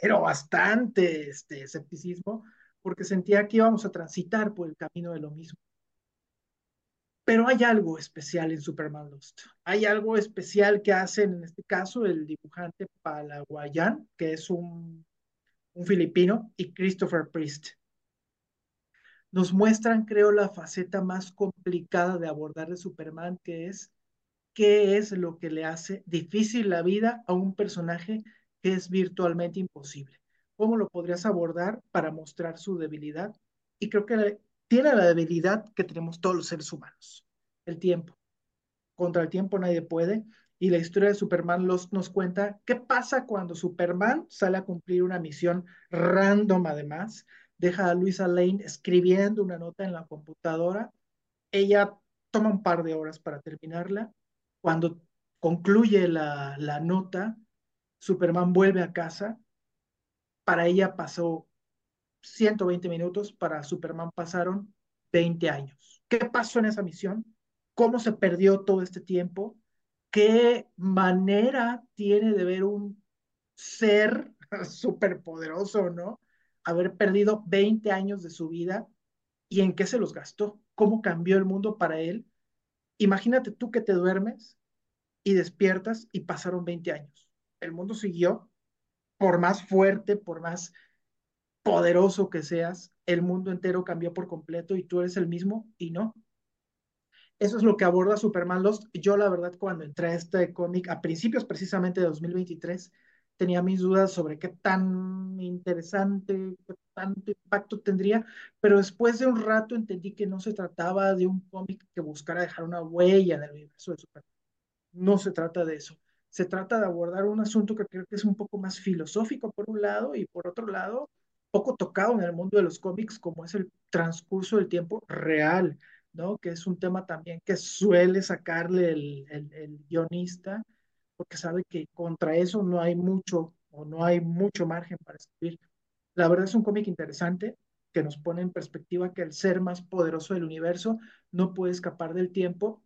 pero bastante este, escepticismo, porque sentía que íbamos a transitar por el camino de lo mismo. Pero hay algo especial en Superman Lost. Hay algo especial que hacen, en este caso, el dibujante Palaguayan, que es un, un filipino, y Christopher Priest. Nos muestran, creo, la faceta más complicada de abordar de Superman, que es qué es lo que le hace difícil la vida a un personaje que es virtualmente imposible. ¿Cómo lo podrías abordar para mostrar su debilidad? Y creo que tiene la debilidad que tenemos todos los seres humanos, el tiempo. Contra el tiempo nadie puede. Y la historia de Superman nos cuenta qué pasa cuando Superman sale a cumplir una misión random además. Deja a Luisa Lane escribiendo una nota en la computadora. Ella toma un par de horas para terminarla. Cuando concluye la, la nota, Superman vuelve a casa. Para ella pasó 120 minutos, para Superman pasaron 20 años. ¿Qué pasó en esa misión? ¿Cómo se perdió todo este tiempo? ¿Qué manera tiene de ver un ser superpoderoso, ¿no? Haber perdido 20 años de su vida y en qué se los gastó, cómo cambió el mundo para él. Imagínate tú que te duermes y despiertas y pasaron 20 años. El mundo siguió, por más fuerte, por más poderoso que seas, el mundo entero cambió por completo y tú eres el mismo y no. Eso es lo que aborda Superman Lost. Yo la verdad cuando entré a este cómic a principios precisamente de 2023 tenía mis dudas sobre qué tan interesante, qué tanto impacto tendría, pero después de un rato entendí que no se trataba de un cómic que buscara dejar una huella en el universo de Superman. No se trata de eso. Se trata de abordar un asunto que creo que es un poco más filosófico por un lado y por otro lado poco tocado en el mundo de los cómics, como es el transcurso del tiempo real, ¿no? Que es un tema también que suele sacarle el, el, guionista, porque sabe que contra eso no hay mucho o no hay mucho margen para escribir. La verdad es un cómic interesante que nos pone en perspectiva que el ser más poderoso del universo no puede escapar del tiempo.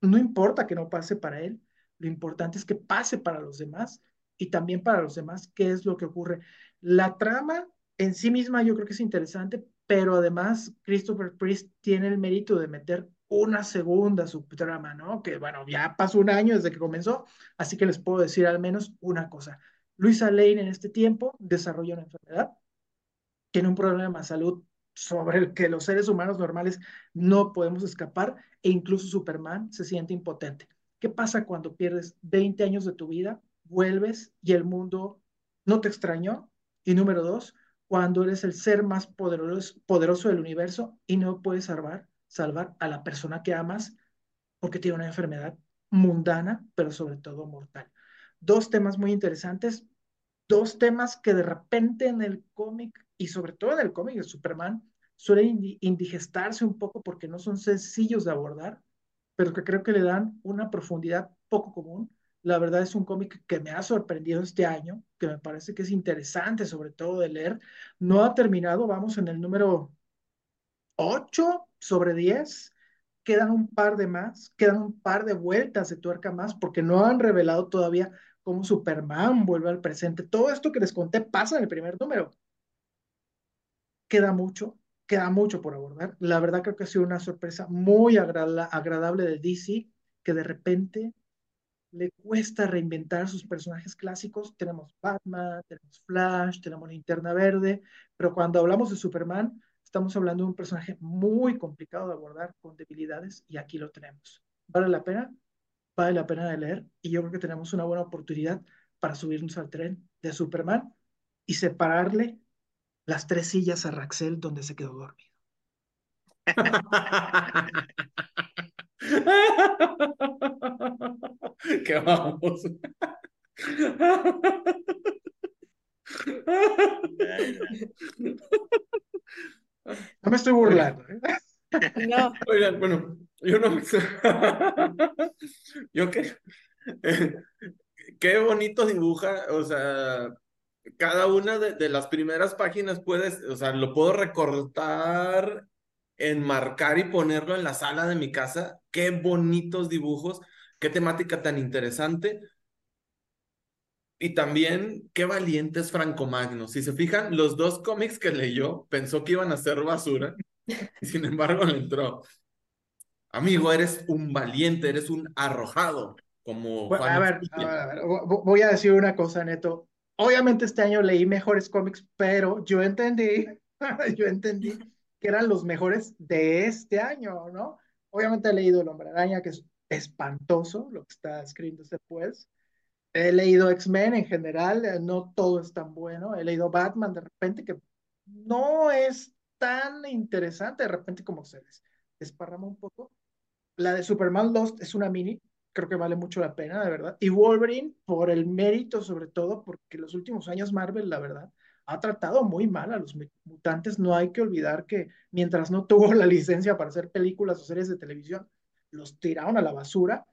No importa que no pase para él, lo importante es que pase para los demás y también para los demás qué es lo que ocurre. La trama en sí misma yo creo que es interesante, pero además Christopher Priest tiene el mérito de meter una segunda subtrama, ¿no? Que bueno, ya pasó un año desde que comenzó, así que les puedo decir al menos una cosa. Luisa Lane en este tiempo desarrolla una enfermedad, tiene un problema de salud sobre el que los seres humanos normales no podemos escapar e incluso Superman se siente impotente. ¿Qué pasa cuando pierdes 20 años de tu vida, vuelves y el mundo no te extrañó? Y número dos, cuando eres el ser más poderoso, del universo y no puedes salvar, salvar a la persona que amas porque tiene una enfermedad mundana, pero sobre todo mortal. Dos temas muy interesantes, dos temas que de repente en el cómic y sobre todo en el cómic de Superman suelen indigestarse un poco porque no son sencillos de abordar, pero que creo que le dan una profundidad poco común la verdad es un cómic que me ha sorprendido este año, que me parece que es interesante sobre todo de leer. No ha terminado, vamos en el número 8 sobre 10. Quedan un par de más, quedan un par de vueltas de tuerca más porque no han revelado todavía cómo Superman vuelve al presente. Todo esto que les conté pasa en el primer número. Queda mucho, queda mucho por abordar. La verdad creo que ha sido una sorpresa muy agradable de DC que de repente le cuesta reinventar sus personajes clásicos. Tenemos Batman, tenemos Flash, tenemos Linterna Verde, pero cuando hablamos de Superman, estamos hablando de un personaje muy complicado de abordar, con debilidades, y aquí lo tenemos. ¿Vale la pena? Vale la pena de leer, y yo creo que tenemos una buena oportunidad para subirnos al tren de Superman y separarle las tres sillas a Raxel donde se quedó dormido. que vamos. No me estoy burlando. ¿eh? No, Oigan, bueno, yo no. Yo qué. Qué bonito dibuja, o sea, cada una de, de las primeras páginas puedes, o sea, lo puedo recortar, enmarcar y ponerlo en la sala de mi casa. Qué bonitos dibujos, qué temática tan interesante. Y también, qué valiente es Franco Magno. Si se fijan, los dos cómics que leyó, pensó que iban a ser basura, y sin embargo le entró. Amigo, eres un valiente, eres un arrojado, como Bueno, a ver, a ver, a ver, vo- vo- voy a decir una cosa, Neto. Obviamente este año leí mejores cómics, pero yo entendí, yo entendí que eran los mejores de este año, ¿no? Obviamente he leído El Hombre Araña, que es espantoso lo que está escribiendo después. He leído X-Men en general, eh, no todo es tan bueno. He leído Batman de repente, que no es tan interesante, de repente como se les desparrama un poco. La de Superman Lost es una mini, creo que vale mucho la pena, de verdad. Y Wolverine, por el mérito sobre todo, porque los últimos años Marvel, la verdad, ha tratado muy mal a los mu- mutantes. No hay que olvidar que mientras no tuvo la licencia para hacer películas o series de televisión, los tiraron a la basura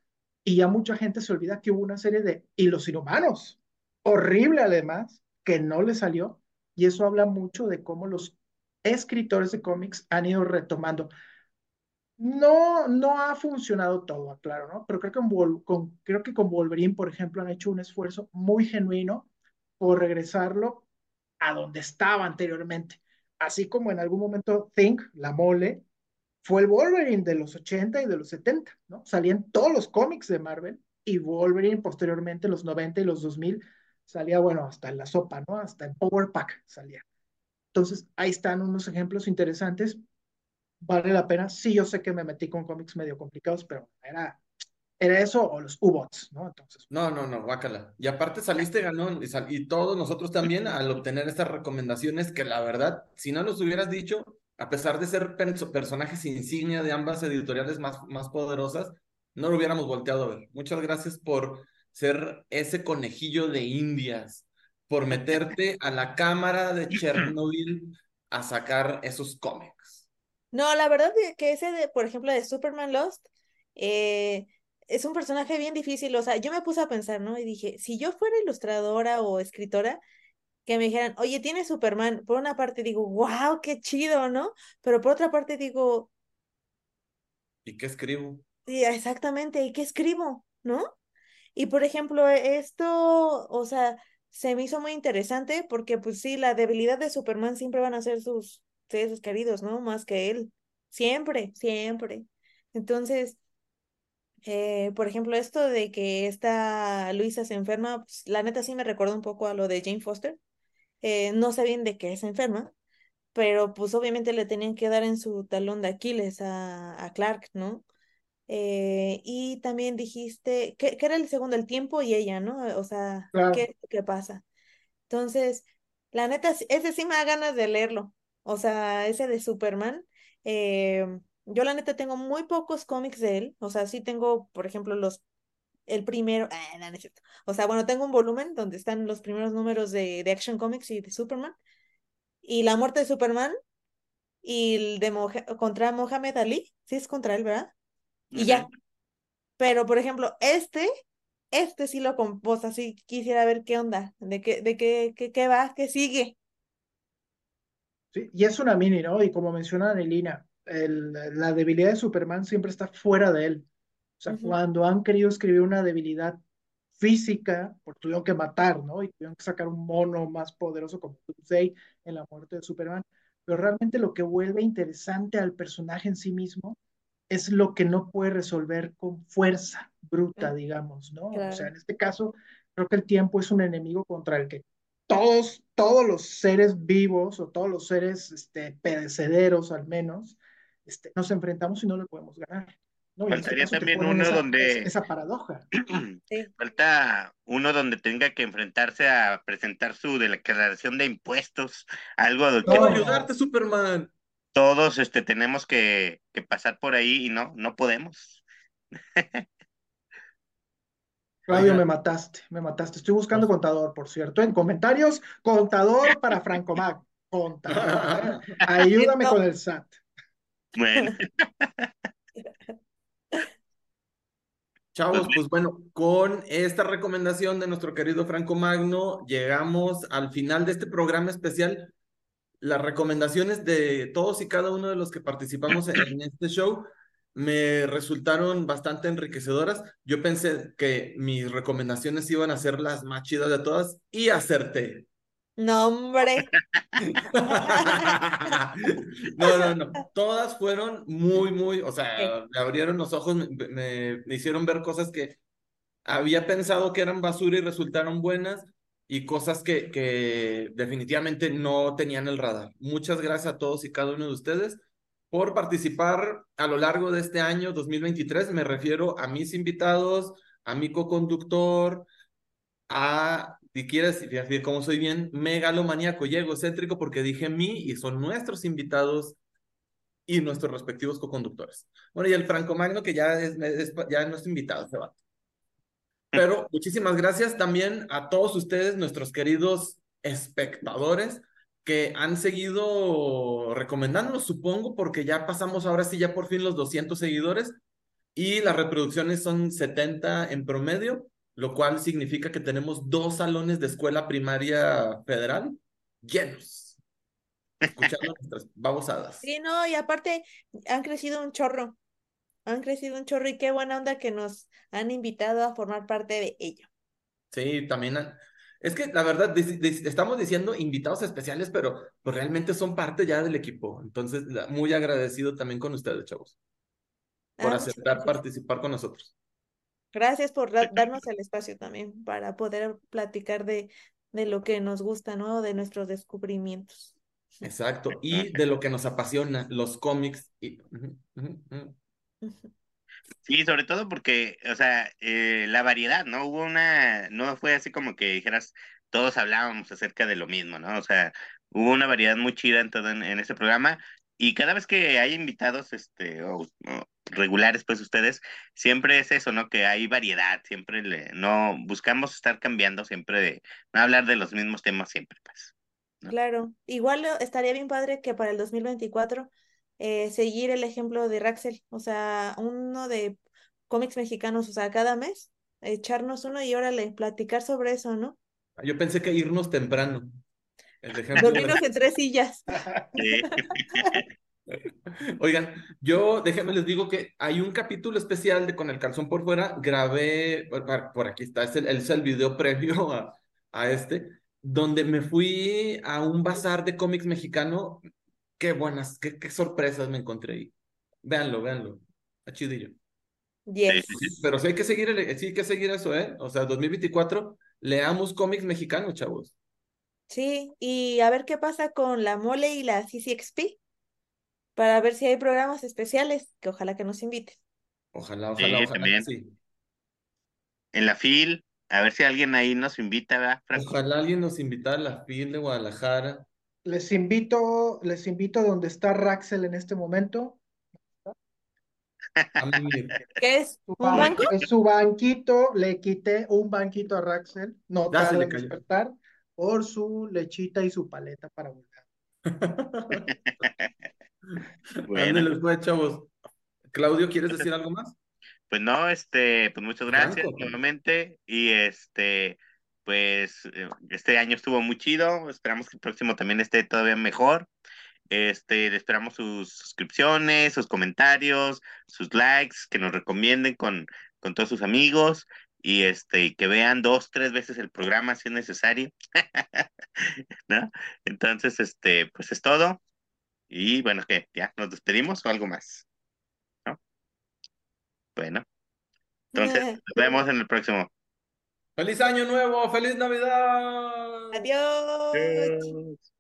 y ya mucha gente se olvida que hubo una serie de Y los Inhumanos, horrible además, que no le salió. Y eso habla mucho de cómo los escritores de cómics han ido retomando. No, no ha funcionado todo, claro, ¿no? Pero creo que, con, con- creo que con Wolverine, por ejemplo, han hecho un esfuerzo muy genuino por regresarlo a donde estaba anteriormente. Así como en algún momento Think, la mole, fue el Wolverine de los 80 y de los 70, ¿no? Salían todos los cómics de Marvel y Wolverine posteriormente, en los 90 y los 2000, salía, bueno, hasta en la sopa, ¿no? Hasta en Power Pack salía. Entonces, ahí están unos ejemplos interesantes vale la pena. Sí, yo sé que me metí con cómics medio complicados, pero era, era eso o los U-Bots, ¿no? Entonces, No, no, no, guácala. Y aparte saliste ganón y, sal- y todos nosotros también al obtener estas recomendaciones que la verdad, si no nos hubieras dicho, a pesar de ser perso- personajes insignia de ambas editoriales más, más poderosas, no lo hubiéramos volteado a ver. Muchas gracias por ser ese conejillo de indias, por meterte a la cámara de Chernobyl a sacar esos cómics. no, la verdad es que ese, de, por ejemplo, de Superman Lost, eh, es un personaje bien difícil. O sea, yo me puse a pensar, ¿no? Y dije, si yo fuera ilustradora o escritora, que me dijeran, oye, tiene Superman, por una parte digo, wow, qué chido, ¿no? Pero por otra parte digo, ¿Y qué escribo? sí, exactamente, ¿y qué escribo? ¿No? Y por ejemplo, esto, o sea, se me hizo muy interesante porque pues sí, la debilidad de Superman siempre van a ser sus seres queridos, ¿no? Más que él. Siempre, siempre. Entonces, eh, por ejemplo, esto de que esta Luisa se enferma, pues, la neta sí me recordó un poco a lo de Jane Foster. Eh, no sé bien de qué se enferma, pero pues obviamente le tenían que dar en su talón de Aquiles a, a Clark, ¿no? Eh, y también dijiste que, que era el segundo, el tiempo y ella, ¿no? O sea, claro. ¿qué, qué pasa? Entonces, la neta, ese sí me da ganas de leerlo. O sea, ese de Superman. eh, yo la neta tengo muy pocos cómics de él. O sea, sí tengo, por ejemplo, los, el primero, ah, no, no es cierto. O sea, bueno, tengo un volumen donde están los primeros números de, de Action Comics y de Superman. Y la muerte de Superman y el de contra Mohamed Ali. Sí es contra él, ¿verdad? Y ya. Pero, por ejemplo, este, este sí lo composta, sí quisiera ver qué onda, de qué, de qué, qué, qué va, qué sigue. Sí, y es una mini, ¿no? Y como menciona Anelina, el- la debilidad de Superman siempre está fuera de él. O sea, Ujú. cuando han querido escribir una debilidad física, porque tuvieron que matar, ¿no? Y tuvieron que sacar un mono más poderoso como Doomsday en la muerte de Superman. Pero realmente lo que vuelve interesante al personaje en sí mismo es lo que no puede resolver con fuerza bruta, digamos, ¿no? O sea, Claro. en este caso, creo que el tiempo es un enemigo contra el que todos, todos los seres vivos o todos los seres este, perecederos al menos, este, nos enfrentamos y no le podemos ganar. ¿no? Este Faltaría también uno esa, donde- esa, paradoja. Sí. Falta uno donde tenga que enfrentarse a presentar su declaración de impuestos, algo de No. ayudarte, Superman. todos este, tenemos que, que pasar por ahí y no, no podemos. Claudio, me mataste, me mataste. Estoy buscando contador, por cierto. En comentarios, contador para Franco Mag. Contador. Ayúdame con el SAT. Bueno, Chavos, pues bueno, con esta recomendación de nuestro querido Franco Magno, llegamos al final de este programa especial. Las recomendaciones de todos y cada uno de los que participamos en, en este show me resultaron bastante enriquecedoras. Yo pensé que mis recomendaciones iban a ser las más chidas de todas y acerté. No, hombre. No, no, no. Todas fueron muy, muy, o sea, me abrieron los ojos, me, me- me hicieron ver cosas que había pensado que eran basura y resultaron buenas y cosas que, que definitivamente no tenían el radar. Muchas gracias a todos y cada uno de ustedes por participar a lo largo de este año 2023. Me refiero a mis invitados, a mi co-conductor, a, si quieres, cómo soy bien megalomaníaco y egocéntrico porque dije mí y son nuestros invitados y nuestros respectivos co-conductores. Bueno, y el Franco Magno que ya es, es- ya es nuestro invitado, se va. Pero muchísimas gracias también a todos ustedes, nuestros queridos espectadores, que han seguido recomendándonos, supongo, porque ya pasamos ahora sí, ya por fin los 200 seguidores y las reproducciones son 70 en promedio, lo cual significa que tenemos dos salones de escuela primaria federal llenos, escuchando nuestras babosadas. Sí, no, y aparte han crecido un chorro. Han crecido un chorro y qué buena onda que nos han invitado a formar parte de ello. Sí, también. han- Es que la verdad, estamos diciendo invitados especiales, pero pues, realmente son parte ya del equipo. Entonces, muy agradecido también con ustedes, chavos, por Ah, muchas aceptar participar con nosotros. Gracias por da- darnos el espacio también para poder platicar de, de lo que nos gusta, ¿no? De nuestros descubrimientos. Exacto. Y de lo que nos apasiona, los cómics. Y... sí, sobre todo porque, o sea, eh, la variedad, ¿no? Hubo una, no fue así como que dijeras, todos hablábamos acerca de lo mismo, ¿no? O sea, hubo una variedad muy chida en todo en, en este programa y cada vez que hay invitados, este, o, o regulares, pues ustedes, siempre es eso, ¿no? Que hay variedad, siempre le, no, buscamos estar cambiando siempre de, no hablar de los mismos temas siempre, pues. ¿no? Claro, igual estaría bien padre que para el 2024 eh, seguir el ejemplo de Raxel, o sea, uno de cómics mexicanos, o sea, cada mes echarnos uno y órale, platicar sobre eso, ¿no? Yo pensé que irnos temprano. El Dormirnos en tres sillas. Oigan, yo déjenme les digo que hay un capítulo especial de Con el calzón por fuera, grabé, por, por aquí está, es el, es el video previo a, a este, donde me fui a un bazar de cómics mexicano. Qué buenas, qué, qué sorpresas me encontré ahí. Véanlo, véanlo. Está chidillo. Yes. Pero sí hay que seguir, el- sí hay que seguir eso, ¿eh? O sea, 2024, leamos cómics mexicanos, chavos. Sí, y a ver qué pasa con la Mole y la CCXP, para ver si hay programas especiales, que ojalá que nos inviten. Ojalá, ojalá, Sí, ojalá que también. sí. En la FIL, a ver si alguien ahí nos invita, ¿verdad, Franco? Ojalá alguien nos invitara a la FIL de Guadalajara. Les invito, les invito a donde está Raxel en este momento. ¿Qué es? Su ¿Un ban- banco? Es su banquito, le quité un banquito a Raxel, no Ya se tarda le en cayó. despertar, por su lechita y su paleta para volver. Bueno, Ándale, pues, chavos. Claudio, ¿quieres decir algo más? pues no, este, pues muchas gracias Franco, nuevamente y este, pues eh, este año estuvo muy chido, esperamos que el próximo también esté todavía mejor. Este, le esperamos sus suscripciones, sus comentarios, sus likes, que nos recomienden con, con todos sus amigos y este, y que vean dos, tres veces el programa si es necesario. ¿No? Entonces, este, pues es todo. Y bueno, que ya nos despedimos o algo más. ¿No? Bueno, entonces nos vemos en el próximo. ¡Feliz Año Nuevo! ¡Feliz Navidad! Adiós. Adiós.